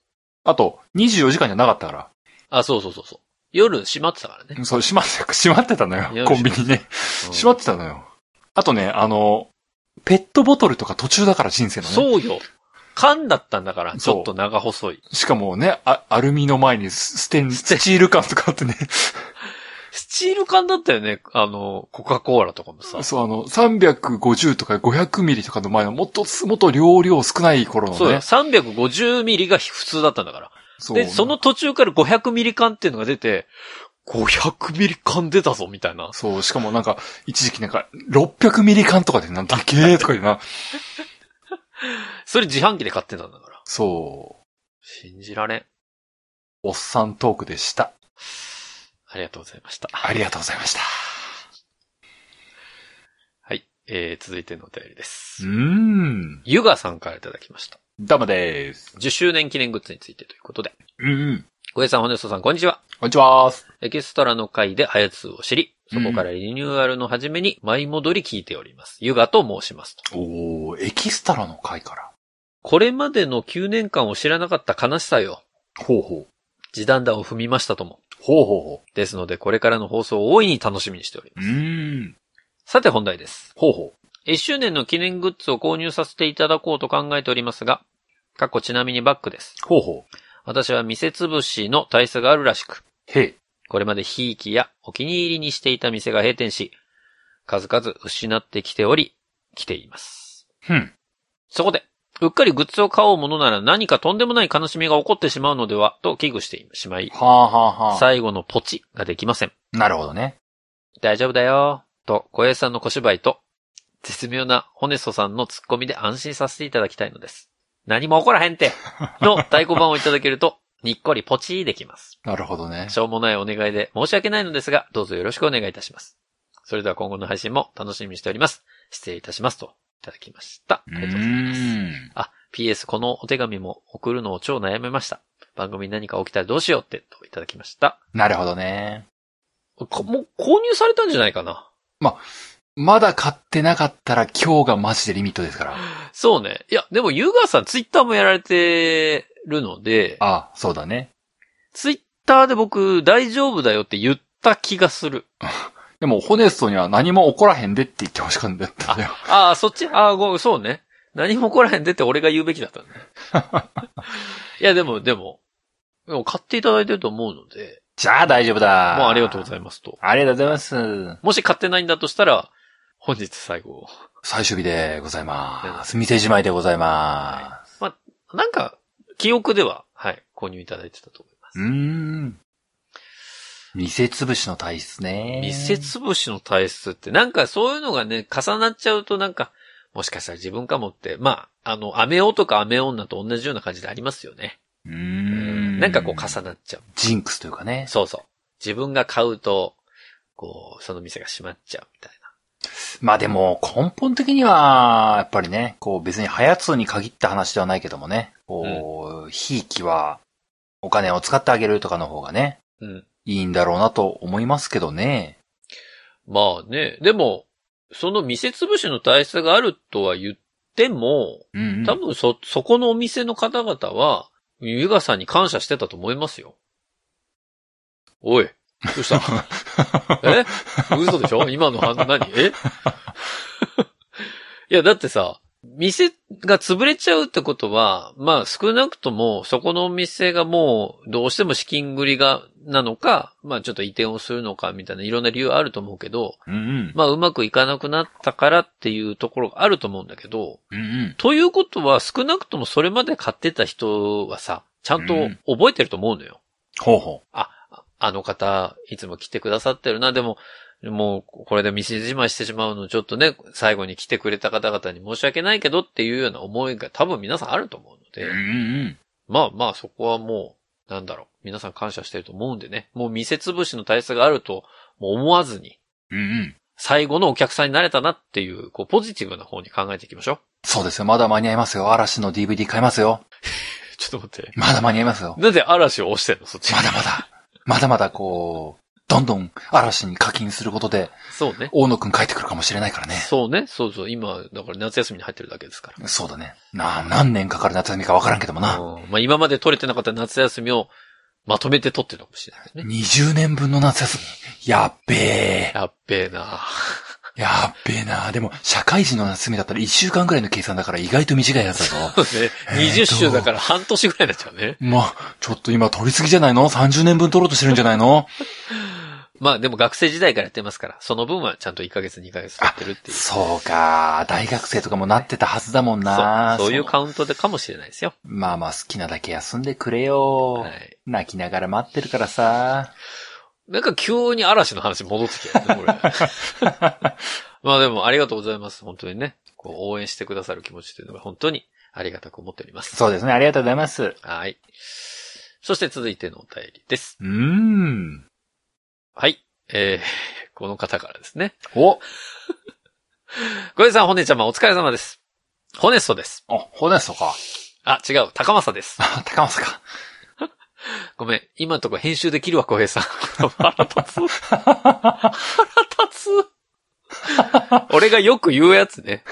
あと、24時間じゃなかったから。あ、そうそうそうそう。夜閉まってたからね。そう、閉まって、閉まってたのよ。コンビニね。うん閉まってたのよ。あとね、あの、ペットボトルとか途中だから人生のね。そうよ。缶だったんだから、ちょっと長細い。しかもね、あアルミの前にスステン、スチール缶とかあってね。スチール缶だったよね。あの、コカ・コーラとかもさ。そう、あの、350とか500ミリとかの前のもっと、もっと量量少ない頃のね。そうよ。350ミリが普通だったんだから。そうで、その途中から500ミリ缶っていうのが出て、500ミリ缶出たぞ、みたいな。そう、しかもなんか、一時期なんか、600ミリ缶とかでなんだっけとかでな。それ自販機で買ってたんだから。そう、信じられん。おっさんトークでした。ありがとうございました。ありがとうございました。はい。えー、続いてのお便りですうー。ん。ゆがさんからいただきました。ダマでーす。10周年記念グッズについてということで。うんうん。小江さん、ホネストさん、こんにちは。こんにちは。エキストラの回でハヤツーを知り、そこからリニューアルの初めに舞い戻り聞いております。ゆがと申しますと。おー、エキストラの回から。これまでの9年間を知らなかった悲しさよ。ほうほう。時短弾を踏みましたとも。ほうほうほですので、これからの放送を大いに楽しみにしておりまう。うす。ーん。さて本題です。ほうほ1周年の記念グッズを購入させていただこうと考えておりますが、過去ちなみにバッグです。う。ほうほう。私は店潰しの体質があるらしく、へい。これまでひいきやお気に入りにしていた店が閉店し、数々失ってきており、来ています。ふん。そこで、うっかりグッズを買おうものなら何かとんでもない悲しみが起こってしまうのでは、と危惧してしまい、はあはあはあ。最後のポチができません。なるほどね。大丈夫だよ、と小江さんの小芝居と、絶妙なホネストさんのツッコミで安心させていただきたいのです。何も起こらへんっての太鼓判をいただけると、にっこりポチできます。なるほどね。しょうもないお願いで申し訳ないのですが、どうぞよろしくお願いいたします。それでは今後の配信も楽しみにしております。失礼いたしますと、いただきました。ありがとうございます。ん。あ、PS このお手紙も送るのを超悩めました。番組に何か起きたらどうしようって、といただきました。なるほどね。こもう購入されたんじゃないかなまだ買ってなかったら今日がマジでリミットですから。そうね。いや、でもユーガーさんツイッターもやられてるので、あ、そうだね。ツイッターで僕大丈夫だよって言った気がする。でも、ホネストには何も起こらへんでって言ってほしかったんだよ。ああ、そっち？ああ、ごそうね。何も起こらへんでって俺が言うべきだったね。いや、でも、でも、でも買っていただいてると思うので、じゃあ大丈夫だ。もうありがとうごいざいますと。ありがとうございます。もし買ってないんだとしたら、本日最後。最終日でございます。店じまいでございます。なんか、記憶では、はい、購入いただいてたと思います。うーん。店潰しの体質ね。店潰しの体質って、なんかそういうのがね、重なっちゃうとなんか、もしかしたら自分かもって、まあ、あの、アメ男とかアメ女と同じような感じでありますよね。うんなんかこう重なっちゃう。ジンクスというかね。そうそう。自分が買うと、こう、その店が閉まっちゃうみたいな。まあでも、根本的には、やっぱりね、こう別にハヤツに限った話ではないけどもね、こう、ひいきは、お金を使ってあげるとかの方がね、うん。いいんだろうなと思いますけどね。まあね、でも、その店潰しの体質があるとは言っても、うん、うん。多分そ、そこのお店の方々は、ゆがさんに感謝してたと思いますよ。おい、どうしたえ？嘘でしょ？今の反応何？え？いや、だってさ、店が潰れちゃうってことは、まあ少なくともそこのお店がもうどうしても資金繰りが、なのか、まあちょっと移転をするのかみたいないろんな理由あると思うけど、うんうん。まあうまくいかなくなったからっていうところがあると思うんだけど、うんうん。ということは少なくともそれまで買ってた人はさ、ちゃんとうん覚えてると思うのよ。ほうほあ、あの方、いつも来てくださってるな。でも、もう、これで店じまいしてしまうの、ちょっとね、最後に来てくれた方々に申し訳ないけどっていうような思いが多分皆さんあると思うのう。で、うんうんまあまあそこはもう、なんだろう、皆さん感謝してると思うんでね、もう店潰しの体質があると、思わずに、うん。うんうん。最後のお客さんになれたなっていう、こう、ポジティブな方に考えていきましょう。そうですよ。まだ間に合いますよ。嵐の DVD 買いますよ。ちょっと待って。まだ間に合いますよ。なんで嵐を押してんの？そっち。まだまだ。まだまだこう、どんどん嵐に課金することで、そうね。大野くん帰ってくるかもしれないからね。そうね。そうそう。今、だから夏休みに入ってるだけですから。そうだね。な、何年かかる夏休みかわからんけどもな。うんまあ今まで取れてなかった夏休みをまとめて取ってるのかもしれないね。20年分の夏休み。やっべえ。やっべえなやっべえな。でも、社会人の夏休みだったら1週間くらいの計算だから意外と短いやつだぞ。そうね。20週だから半年ぐらいになっちゃうね。まあ、ちょっと今取りすぎじゃないの ?30 年分取ろうとしてるんじゃないの？まあでも学生時代からやってますから、その分はちゃんと1ヶ月2ヶ月取ってるっていう。そうか。大学生とかもなってたはずだもんな。そうそういうそカウントでかもしれないですよ。まあまあ好きなだけ休んでくれよ。はい。泣きながら待ってるからさ。なんか急に嵐の話戻ってきたよね、これ。まあでもありがとうございます。本当にね。こう応援してくださる気持ちというのが本当にありがたく思っております。そうですね。ありがとうございます。はい。そして続いてのお便りです。うーん。はい。えー、この方からですね。おごえさん、ほねちゃま、お疲れ様です。ホネストです。あ、ホネストか。あ、違う、高政です。あ、高松か。ごめん、今のとこ編集できるわ、小平さん。腹立つ。腹立つ。俺がよく言うやつね。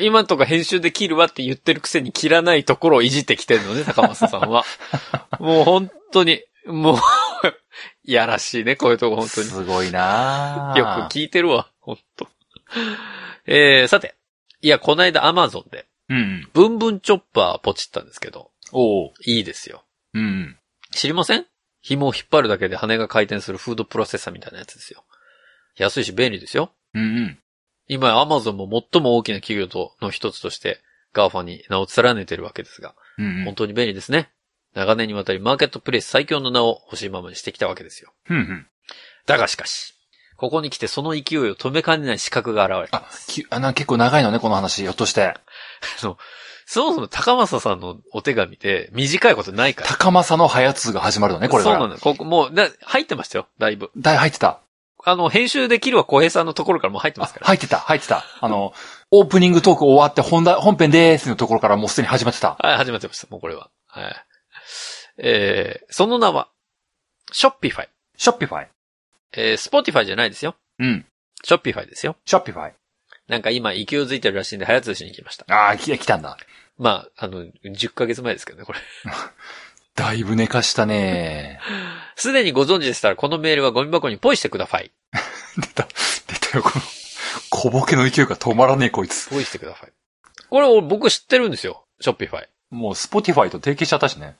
今のとこ編集で切るわって言ってるくせに切らないところをいじってきてるのね、高政さんは。もう本当に、もう、いやらしいね、こういうとこ本当に。すごいなよく聞いてるわ、ほんと。えー、さて。いや、こないだアマゾンで、うんうん。ブンブンチョッパーポチったんですけど、おう。いいですよ。うん。知りません？紐を引っ張るだけで羽が回転するフードプロセッサーみたいなやつですよ。安いし便利ですよ。うんうん。今、アマゾンも最も大きな企業との一つとして、 GAFA に名を連ねてるわけですが、うんうん。本当に便利ですね。長年にわたりマーケットプレイス最強の名を欲しいままにしてきたわけですよ。うんうん。だがしかし、ここに来てその勢いを止めかねない刺客が現れた。あ、きあな結構長いのね、この話。ひょっとして。そもそも高政さんのお手紙で短いことないから。高政のハヤツウが始まるのね、これから。そうなの。ここ、もう、だ入ってましたよ、だいぶ。だい入ってた。あの、編集できるは小平さんのところからもう入ってますから。入ってた、入ってた。あの、オープニングトーク終わって本題、本編でーすのところからもうすでに始まってた。はい、始まってました、もうこれは。はい。えー、その名は、 Shopify。Shopify。えー、 Spotify じゃないですよ。うん。ショッピファイですよ。ショッピファイ。なんか今勢いづいてるらしいんで、ハヤツウしに行きました。ああ、来来たんだ。まあ、あの、10ヶ月前ですけどね、これ。だいぶ寝かしたね すでにご存知でしたら、このメールはゴミ箱にポイしてください。出た、出たよ、この、小ボケの勢いが止まらねえ、こいつ。ポイしてください。これ俺僕知ってるんですよ。ショッピファイ。もう、スポティファイと提携しちゃったしね。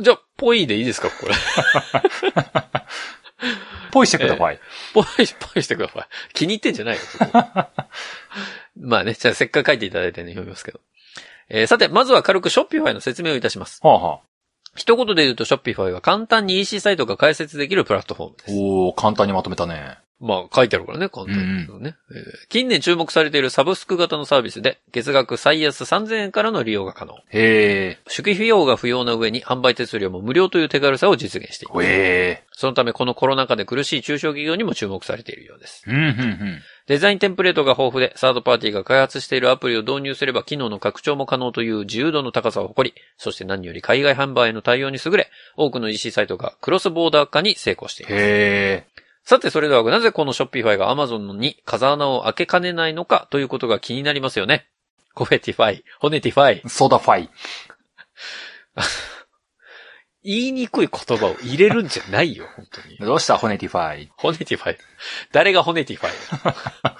じゃあ、ポイでいいですか、これ。ポイしてください。ポイ、ポイしてください。気に入ってんじゃないよ、そこ まあね、じゃあせっかく書いていただいてね、読みますけど。えーさて、まずは軽く Shopify の説明をいたします。はあはあ。一言で言うと、ショッピファイは簡単に EC サイトが開設できるプラットフォームです。おー、簡単にまとめたね。まあ、書いてあるからね、簡単に、ねえー近年注目されているサブスク型のサービスで、月額最安3000円からの利用が可能。へ初期費用が不要な上に販売手数料も無料という手軽さを実現していー。ます。へそのためこのコロナ禍で苦しい中小企業にも注目されているようです。ー。うん、うん、うん。デザインテンプレートが豊富で、サードパーティーが開発しているアプリを導入すれば機能の拡張も可能という自由度の高さを誇り、そして何より海外販売への対応に優れ、多くの EC サイトがクロスボーダー化に成功しています。へさて、それではなぜこの Shopify が Amazon に風穴を開けかねないのかということが気になりますよね。コフェティファイ、ホネティファイー。。ソーダファイ。言いにくい言葉を入れるんじゃないよ、本当に。どうしたホネティファイ？ホネティファイ。誰がホネティファイ？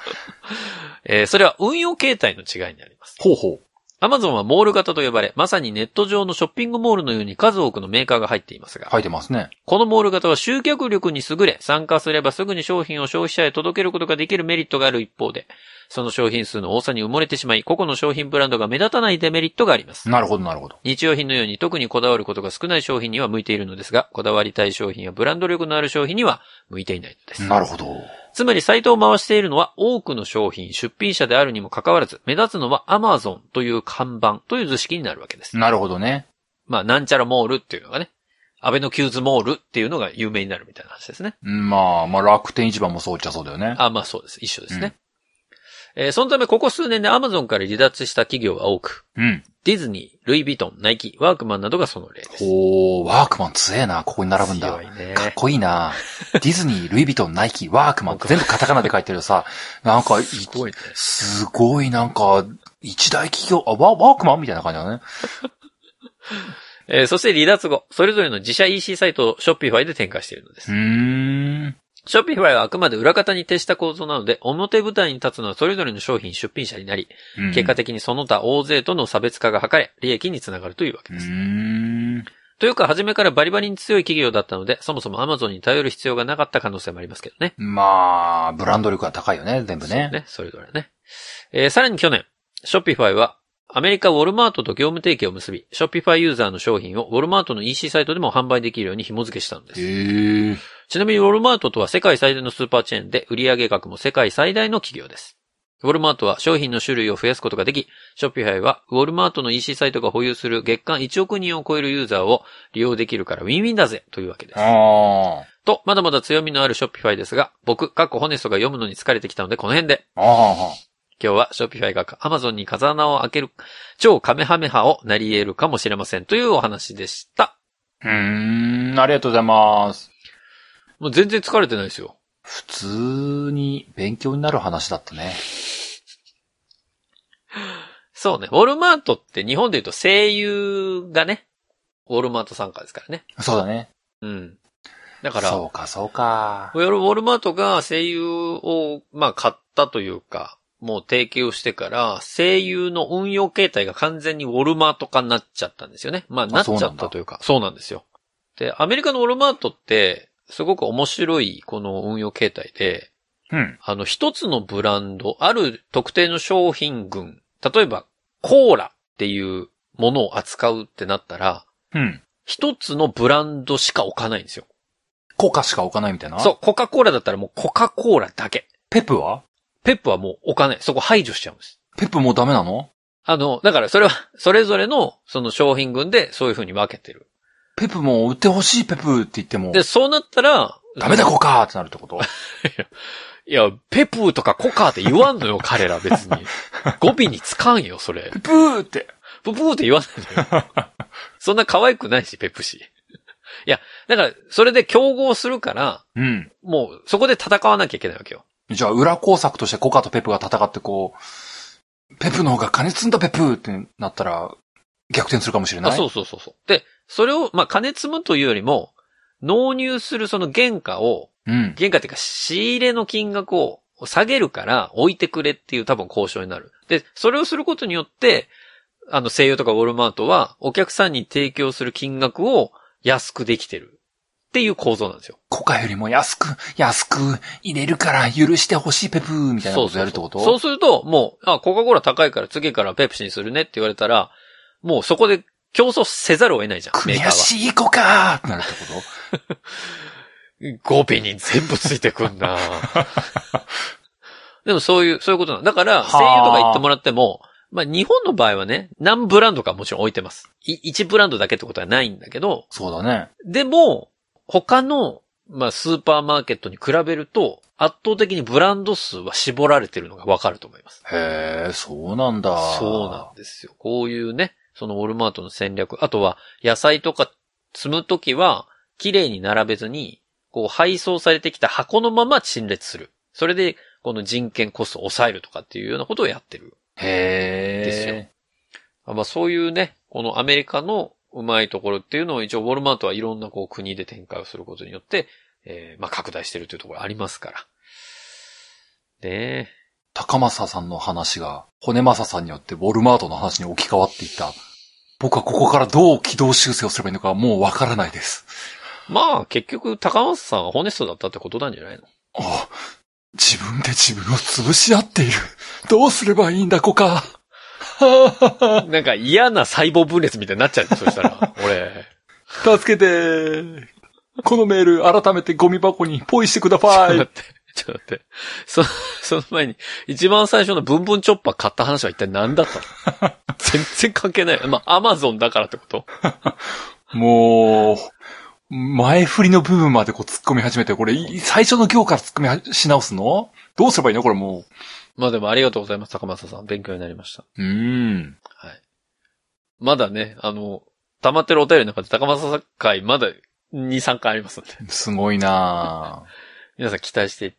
えーそれは運用形態の違いになります。ほうほう。アマゾンはモール型と呼ばれ、まさにネット上のショッピングモールのように数多くのメーカーが入っていますが、書いてますね。このモール型は集客力に優れ、参加すればすぐに商品を消費者へ届けることができるメリットがある一方で、その商品数の多さに埋もれてしまい、個々の商品ブランドが目立たないデメリットがあります。なるほど、なるほど。日用品のように特にこだわることが少ない商品には向いているのですが、こだわりたい商品やブランド力のある商品には向いていないのです。なるほど。つまりサイトを回しているのは多くの商品、出品者であるにもかかわらず、目立つのは Amazon という看板という図式になるわけです。なるほどね。まあ、なんちゃらモールっていうのがね、アベノキューズモールっていうのが有名になるみたいな話ですね。まあ、まあ、楽天市場もそうっちゃそうだよね。あ、まあそうです。一緒ですね。えーそのためここ数年で Amazon から離脱した企業が多く、うん。ディズニー、ルイ・ヴィトン、ナイキ、ワークマンなどがその例です。おー、ワークマン強えな。ここに並ぶんだ。ねかっこいいな。ディズニー、ルイ・ヴィトン、ナイキ、ワークマン。全部カタカナで書いてるさ、なんか、いすごいね。すごいなんか、一大企業、あ、ワワークマンみたいな感じだね。えーそして離脱後、それぞれの自社 EC サイトを Shopify で展開しているのですう。ーん。Shopify はあくまで裏方に徹した構造なので、表舞台に立つのはそれぞれの商品出品者になり、うん結果的にその他大勢との差別化が図れ、利益につながるというわけうです。というか、初めからバリバリに強い企業だったので、そもそも Amazon に頼る必要がなかった可能性もありますけどね。まあ、ブランド力が高いよね、全部ね。ね、それぞれね。えーさらに去年、Shopify は、アメリカウォルマートと業務提携を結び、Shopify ユーザーの商品をウォルマートの EC サイトでも販売できるように紐付けしたのです。ちなみにウォルマートとは世界最大のスーパーチェーンで売上額も世界最大の企業です。ウォルマートは商品の種類を増やすことができ、 Shopify はウォルマートの EC サイトが保有する月間1億人を超えるユーザーを利用できるからウィンウィンだぜというわけです。あと、まだまだ強みのある Shopify ですが、僕、カッコホネストが読むのに疲れてきたのでこの辺で。今日はショッピファイが Amazon に風穴を開ける超カメハメハをなり得るかもしれませんというお話でした。うーん、ありがとうございます。もう全然疲れてないですよ。普通に勉強になる話だったね。そうね。ウォルマートって日本で言うと声優がね、ウォルマート参加ですからね。そうだね。うん。だから、そうか、そうか。ウォルマートが声優を、まあ、買ったというか、もう提携をしてから、声優の運用形態が完全にウォルマート化になっちゃったんですよね。まあ、なっちゃったというか、そうなんですよ。で、アメリカのウォルマートって、すごく面白いこの運用形態で、うん。あの、一つのブランド、ある特定の商品群、例えば、コーラっていうものを扱うってなったら、うん。一つのブランドしか置かないんですよ。コカしか置かないみたいな？そう、コカ・コーラだったらもうコカ・コーラだけ。ペップは？ペップはもう置かない。そこ排除しちゃうんです。ペップもうダメなの？あの、だからそれは、それぞれの、その商品群でそういう風に分けてる。ペップも売ってほしいペップって言っても。で、そうなったら、ダメだ、コカーってなるってこと？いや、ペプーとかコカーって言わんのよ、彼ら別に。語尾につかんよ、それ。プーって。ププーって言わないのよ。そんな可愛くないし、ペプシ。いや、だから、それで競合するから、うん。もう、そこで戦わなきゃいけないわけよ。じゃあ、裏工作としてコカとペプが戦ってこう、ペプの方が金積んだペプってなったら、逆転するかもしれない？あ、そうそうそうそう。で、それを、まあ、金積むというよりも、納入するその原価を、うん。原価っていうか仕入れの金額を下げるから置いてくれっていう多分交渉になる。で、それをすることによって、あの、西洋とかウォルマートはお客さんに提供する金額を安くできてるっていう構造なんですよ。コカよりも安く、安く入れるから許してほしいペプみたいなことやるってこと？そうすると、もう、あ、コカ・コーラ高いから次からペプシにするねって言われたら、もうそこで競争せざるを得ないじゃん、メーカー悔は。しいコカってなるってこと？語尾に全部ついてくんな でもそういう、そういうことなんだから、はあ声優とか言ってもらっても、まあ日本の場合はね、何ブランドかもちろん置いてます。い1ブランドだけってことはないんだけど、そうだね。でも、他の、まあスーパーマーケットに比べると、圧倒的にブランド数は絞られてるのがわかると思います。へえ、そうなんだ。そうなんですよ。こういうね、そのウォルマートの戦略。あとは、野菜とか積むときは、綺麗に並べずに、こう配送されてきた箱のまま陳列する。それで、この人件コストを抑えるとかっていうようなことをやってる。へえ。ですよあまあそういうね、このアメリカのうまいところっていうのを一応ウォルマートはいろんなこう国で展開をすることによって、えーまあ拡大してるというところありますから。ねえ。高政さんの話が、骨政さんによってウォルマートの話に置き換わっていった。僕はここからどう軌道修正をすればいいのかもうわからないです。まあ結局高松さんはホネストだったってことなんじゃないの？あ、自分で自分を潰し合っている。どうすればいいんだ、コカ。は なんか嫌な細胞分裂みたいになっちゃうよそしたら、俺。ぁ助けて。このメール、改めてゴミ箱にポイしてくだちょっさい。と待って。ちょっと待って。そ、その前に、一番最初のブンブンチョッパー買った話は一体何だったの？全然関係ない。まあ、アマゾンだからってこと？もう、前振りの部分までこう突っ込み始めて、これ、い最初の行から突っ込みし直すの？どうすればいいの？これもまあでもありがとうございます、高松さん。勉強になりました。う。うーん。はい。まだね、あの、溜まってるお便りの中で高松さん会まだ2、3回ありますんで。すごいなぁ。皆さん期待して、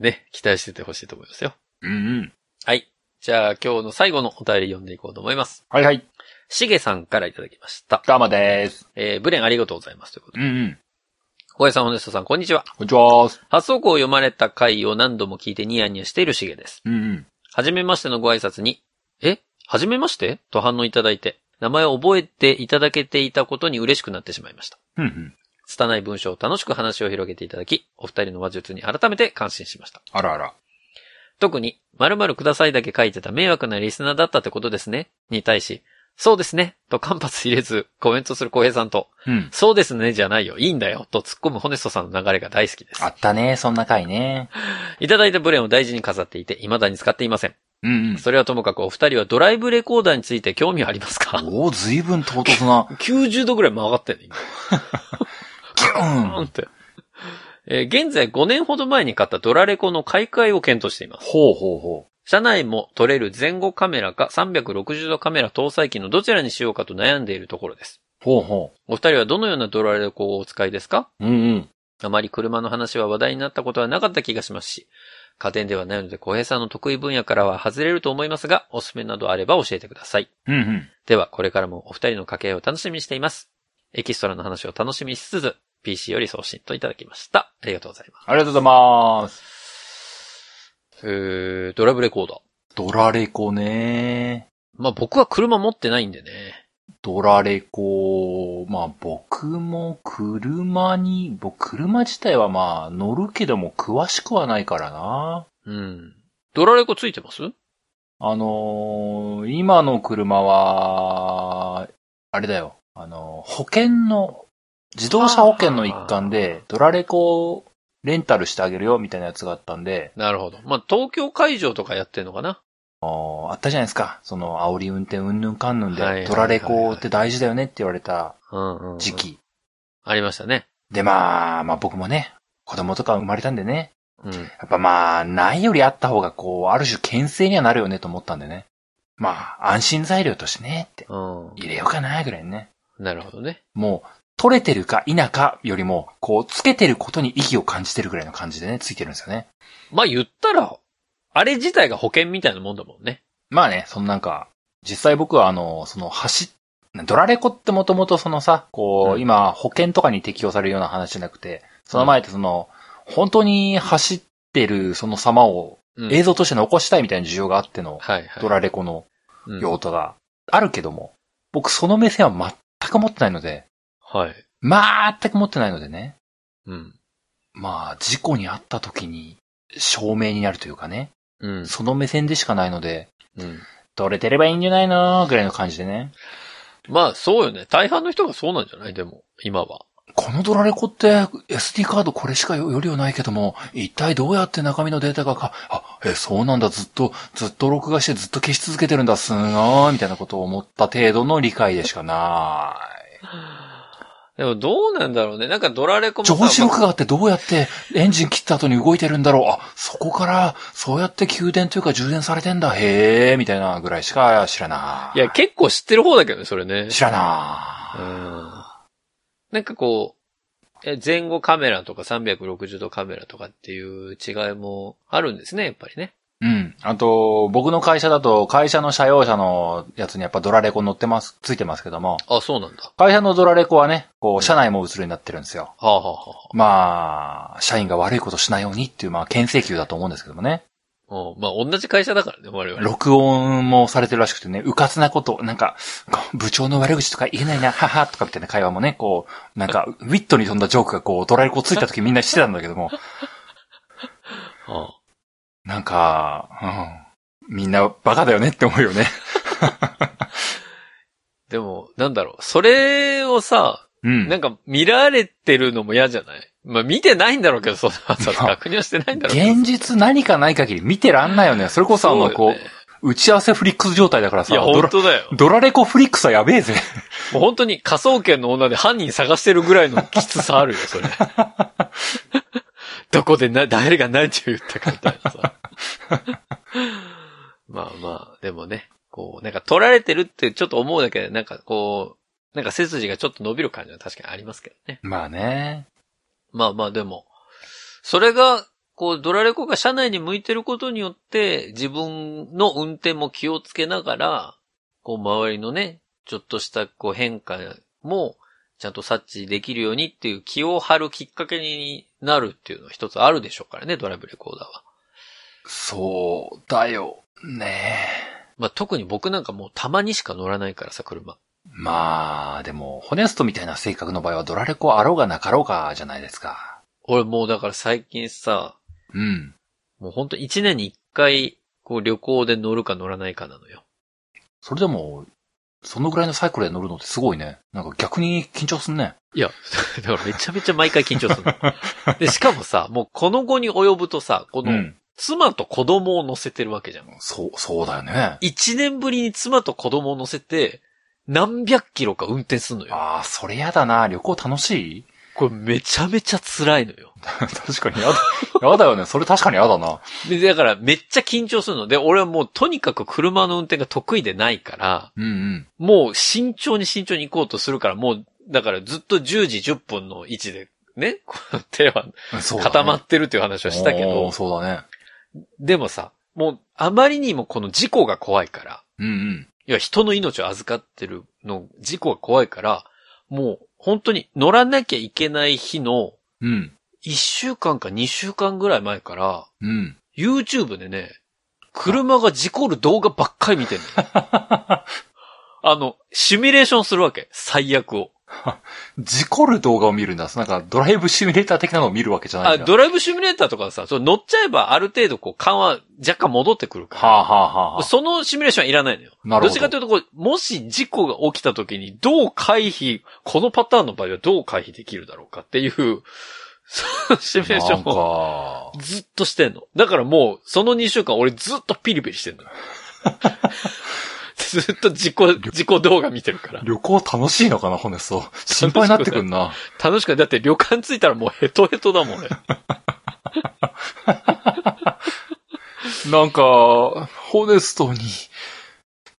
ね、期待しててほしいと思いますよ。うんうん。はい。じゃあ今日の最後のお便り読んでいこうと思います。はいはい。しげさんからいただきました。どうもです。えー、ブレンありがとうございます。ということで。うんうん。小江さん、ホネストさん、こんにちは。こんにちは。発送稿を読まれた回を何度も聞いてニヤニヤしているしげです。うんうん。はじめましてのご挨拶に、え？はじめまして？と反応いただいて、名前を覚えていただけていたことに嬉しくなってしまいました。うんうん。拙い文章を楽しく話を広げていただき、お二人の話術に改めて感心しました。あらあら。特に、〇〇くださいだけ書いてた迷惑なリスナーだったってことですね。に対し、そうですね。と間髪入れずコメントする小平さんと、うん。そうですねじゃないよ。いいんだよ。と突っ込むホネストさんの流れが大好きですあ。ったね、そんな回ね。いただいたブレンを大事に飾っていて、未だに使っていません。うんうん。それはともかくお二人はドライブレコーダーについて興味はありますか？おお、ずいぶん唐突な。?90 度ぐらい曲がってんね、今。キュうーンんって。えー現在5年ほど前に買ったドラレコの買い替えを検討しています。ほうほうほ車内も撮れる前後カメラか360度カメラ搭載機のどちらにしようかと悩んでいるところです。う。ほうほお二人はどのようなドラレコをお使いですか？う。うんうん。あまり車の話は話題になったことはなかった気がしますし、家電ではないので小平さんの得意分野からは外れると思いますが、おすすめなどあれば教えてください。うんうん。では、これからもお二人の掛け合いを楽しみにしています。エキストラの話を楽しみにしつつ、PC より送信といただきました。ありがとうございます。ありがとうございます。えー、ドライブレコーダー。ドラレコね。まあ僕は車持ってないんでね。ドラレコ、まあ僕も車に、僕車自体はまあ乗るけども詳しくはないからな。うん。ドラレコついてます？あのー今の車は、あれだよ。あのー保険の、自動車保険の一環で、ドラレコをレンタルしてあげるよみたいなやつがあったんで、なるほど。まあ東京会場とかやってんのかな？あーあったじゃないですか。その、煽り運転うんぬんかんぬんで、はいはいはいはいドラレコって大事だよねって言われた。時。期。ありましたね。で、まあ、まあ僕もね、子供とか生まれたんでね。うん。やっぱまあ、ないよりあった方がこう、ある種牽制にはなるよねと思ったんでね。まあ、安心材料としてね、って。うん。入れようかな、ぐらいにね。なるほどね。もう、取れてるか否かよりも、こう、つけてることに意義を感じてるぐらいの感じでね、ついてるんですよね。まあ言ったら、あれ自体が保険みたいなもんだもんね。まあね、そのなんか、実際僕はあの、その走っ、ドラレコってもともとそのさ、こう、うん今保険とかに適用されるような話じゃなくて、その前ってその、本当に走ってるその様をうん映像として残したいみたいな需要があっての。ドラレコのうん用途があるけども、僕その目線は全く持ってないので、はい。全く持ってないのでね、うん。まあ、事故に遭った時に証明になるというかね、うん。その目線でしかないので、うん。取れてればいいんじゃないのぐらいの感じでね。まあそうよね。大半の人がそうなんじゃない？でも、今は。このドラレコって SD カードこれしかよりはないけども、一体どうやって中身のデータがか、あ、え、そうなんだ、ずっと、ずっと録画してずっと消し続けてるんだ、すごい、みたいなことを思った程度の理解でしかない。でもどうなんだろうね。なんかドラレコも上司録ま画ってどうやってエンジン切った後に動いてるんだろうあ、そこから、そうやって給電というか充電されてんだ、へえ、みたいなぐらいしか知らない。いや、結構知ってる方だけどね、それね。知らなうん。なんかこう、え前後カメラとか360度カメラとかっていう違いもあるんですね、やっぱりね。うん。あと、僕の会社だと、会社の社用車のやつにやっぱドラレコ乗ってます、ついてますけども、あ、そうなんだ。会社のドラレコはね、こう、社内も映るようになってるんですよ。はあ、はあはまあ、社員が悪いことしないようにっていう、まあ、牽制球だと思うんですけどもね。あ、うん。まあ同じ会社だからね、我々。録音もされてるらしくてね、うかつなこと、なんか、部長の悪口とか言えないな、はは、とかみたいな会話もね、こう、なんか、ウィットに飛んだジョークがこう、ドラレコついた時みんなしてたんだけども、あなんか、うん、みんなバカだよねって思うよね。でも、なんだろう。それをさ、うん。なんか見られてるのも嫌じゃない？まあ見てないんだろうけど、そんなさ、まあ確認はしてないんだろうけど。現実何かない限り見てらんないよね。それこそあの、こそう打ち合わせフリックス状態だからさ、いや、本当だよ。ドラレコフリックスはやべえぜ。もう本当に仮想研の女で犯人探してるぐらいのきつさあるよ、それ。どこでな、誰が何を言ったかみたいなさ。まあまあ、でもね、こう、なんか取られてるってちょっと思うだけで、なんかこう、なんか背筋がちょっと伸びる感じは確かにありますけどね。まあね。まあまあでも、それが、こう、ドラレコが車内に向いてることによって、自分の運転も気をつけながら、こう、周りのね、ちょっとしたこう変化も、ちゃんと察知できるようにっていう気を張るきっかけになるっていうのは一つあるでしょうからね、ドライブレコーダーは。そうだよ。ねまあ特に僕なんかもうたまにしか乗らないからさ、車。まあ、でも、ホネストみたいな性格の場合はドラレコあろうがなかろうがじゃないですか。俺もうだから最近さ、うん。もうほんと一年に一回、こう旅行で乗るか乗らないかなのよ。それでも、そのぐらいのサイクルで乗るのってすごいね。なんか逆に緊張すんね。いや、だからめちゃめちゃ毎回緊張するの。で、しかもさ、もうこの後に及ぶとさ、この、うん。妻と子供を乗せてるわけじゃん。そう、そうだよね。一年ぶりに妻と子供を乗せて、何百キロか運転すんのよ。ああ、それやだな。旅行楽しい？これめちゃめちゃ辛いのよ。確かにやだ。やだよね。それ確かにやだな。で、だからめっちゃ緊張するので、俺はもうとにかく車の運転が得意でないから、うんうん。もう慎重に慎重に行こうとするから、もう、だからずっと10時10分の位置で、ね、この手は固まってるっていう話をしたけど、そうだね。でもさ、もうあまりにもこの事故が怖いから、うんうん。いや、人の命を預かってるの、事故が怖いから、もう本当に乗らなきゃいけない日のうん。1週間か2週間ぐらい前から、うん。YouTube でね、車が事故る動画ばっかり見てんの。あの、シミュレーションするわけ。最悪を。事故る動画を見るんだ。なんかドライブシミュレーター的なのを見るわけじゃないあ、んだ。ドライブシミュレーターとかさ、それ乗っちゃえばある程度こう緩和若干戻ってくるから。はあ、はあはあはあ、そのシミュレーションはいらないのよ。なるほどどっちかというとこう、もし事故が起きた時にどう回避、このパターンの場合はどう回避できるだろうかっていう、そのシミュレーションをか、ずっとしてんの。だからもう、その2週間俺ずっとピリピリしてんのよ。ずっと自己、自己動画見てるから。旅行楽しいのかな、ホネスト。心配になってくんな。楽しくない。だって旅館着いたらもうヘトヘトだもんね。なんか、ホネストに、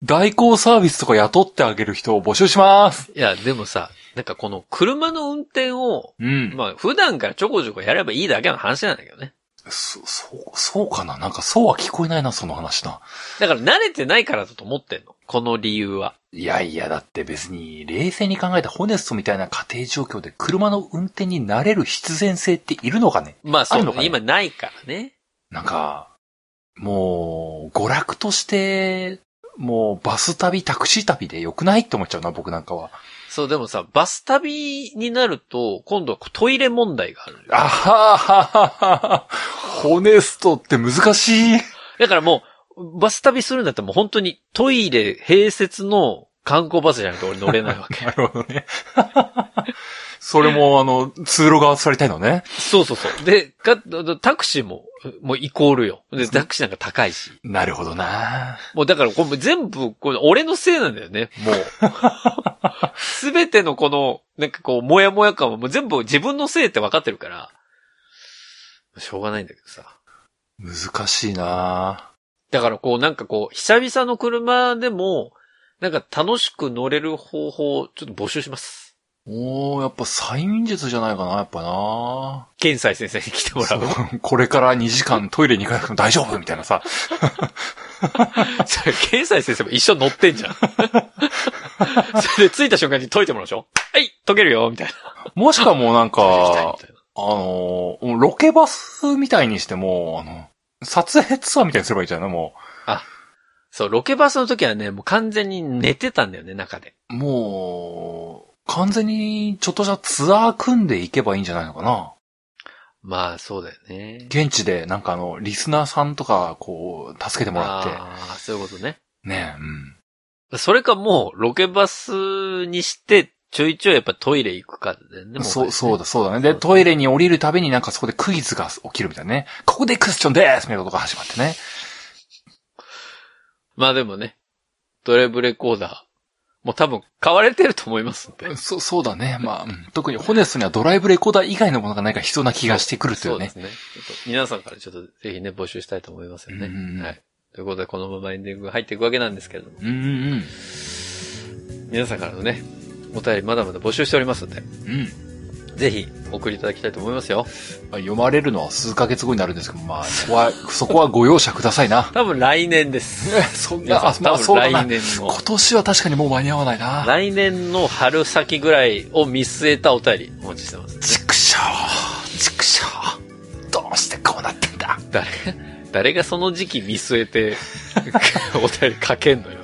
代行サービスとか雇ってあげる人を募集します。いや、でもさ、なんかこの車の運転を、うん。まあ普段からちょこちょこやればいいだけの話なんだけどね。そ、そう、そうかな？なんかそうは聞こえないな、その話な。だから慣れてないからだと思ってんの？この理由は。いやいや、だって別に、冷静に考えたホネストみたいな家庭状況で車の運転になれる必然性っているのかね？まあそうね。あるのかね？今ないからね。なんか、もう、娯楽として、もうバス旅、タクシー旅で良くないって思っちゃうな、僕なんかは。そう、でもさ、バス旅になると、今度はトイレ問題がある。あはははは。ホネストって難しい。だからもう、バス旅するんだったらもう本当にトイレ併設の観光バスじゃないと俺乗れないわけ。なるほどね。それも、あの、通路側座りたいのね。そうそうそう。で、かタクシーも、もうイコールよ。で、タクシーなんか高いし。なるほどな。もうだからこれ全部、これ俺のせいなんだよね、もう。すべてのこの、なんかこう、もやもや感はもう全部自分のせいって分かってるから、しょうがないんだけどさ。難しいなだからこう、なんかこう、久々の車でも、なんか楽しく乗れる方法をちょっと募集します。おー、やっぱ催眠術じゃないかな、やっぱな検西先生に来てもらう？そう これから2時間トイレに行かなくても大丈夫みたいなさ。それ、検西先生も一緒に乗ってんじゃん。それで着いた瞬間に解いてもらうでしょ？はい、解けるよ、みたいな。もしかもうなんか、あのー、ロケバスみたいにしても、あの、撮影ツアーみたいにすればいいじゃないもそう、ロケバスの時はね、もう完全に寝てたんだよね、中で。う、もう、完全にちょっとしたツアー組んでいけばいいんじゃないのかな？まあ、そうだよね。現地でなんかあの、リスナーさんとか、こう、助けてもらって。ああ、そういうことね。ねうん。それかもう、ロケバスにして、ちょいちょいやっぱトイレ行くかだよね。そう、そうだ。だ、そうだね。で、トイレに降りるたびになんかそこでクイズが起きるみたいなね。ここでクエスチョンですみたいなことが始まってね。まあでもね、ドライブレコーダー、もう多分買われてると思いますんで。そう、そうだね。まあ、うん特にホネストにはドライブレコーダー以外のものが何か必要な気がしてくるというね。そうですね。ちょっと皆さんからちょっとぜひね、募集したいと思いますよね。はい。ということで、このままエンディングが入っていくわけなんですけれども、うんうん皆さんからのね、お便りまだまだ募集しておりますので、うん。うん。ぜひお送りいただきたいと思いますよ。まあ、読まれるのは数ヶ月後になるんですけど、まあ、そこは、そこはご容赦くださいな。多分来年です。え そんな、ん多まあ、そう。来年の今、年は確かにもう間に合わないな。来年の春先ぐらいを見据えたお便りお待ちしてます。畜生、畜生。どうしてこうなってんだ。誰、誰がその時期見据えて、お便り書けんのよ。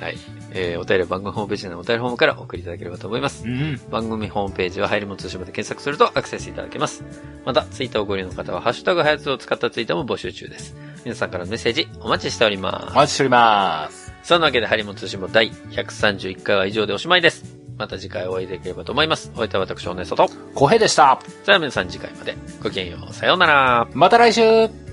はい。えー、お便りは番組ホームページのお便りフォームからお送りいただければと思います。うん。番組ホームページは入りも通信まで検索するとアクセスいただけます。また、ツイッターをご利用の方は、ハッシュタグハヤツを使ったツイートも募集中です。皆さんからのメッセージお待ちしておりおます。待ちしております。そんなわけで、ハリモン通信簿第131回は以上でおしまいです。また次回お会いできればと思います。お相手は私、おねそと。小平でした。それでは皆さん次回まで。ごきげんよう。さようなら。また来週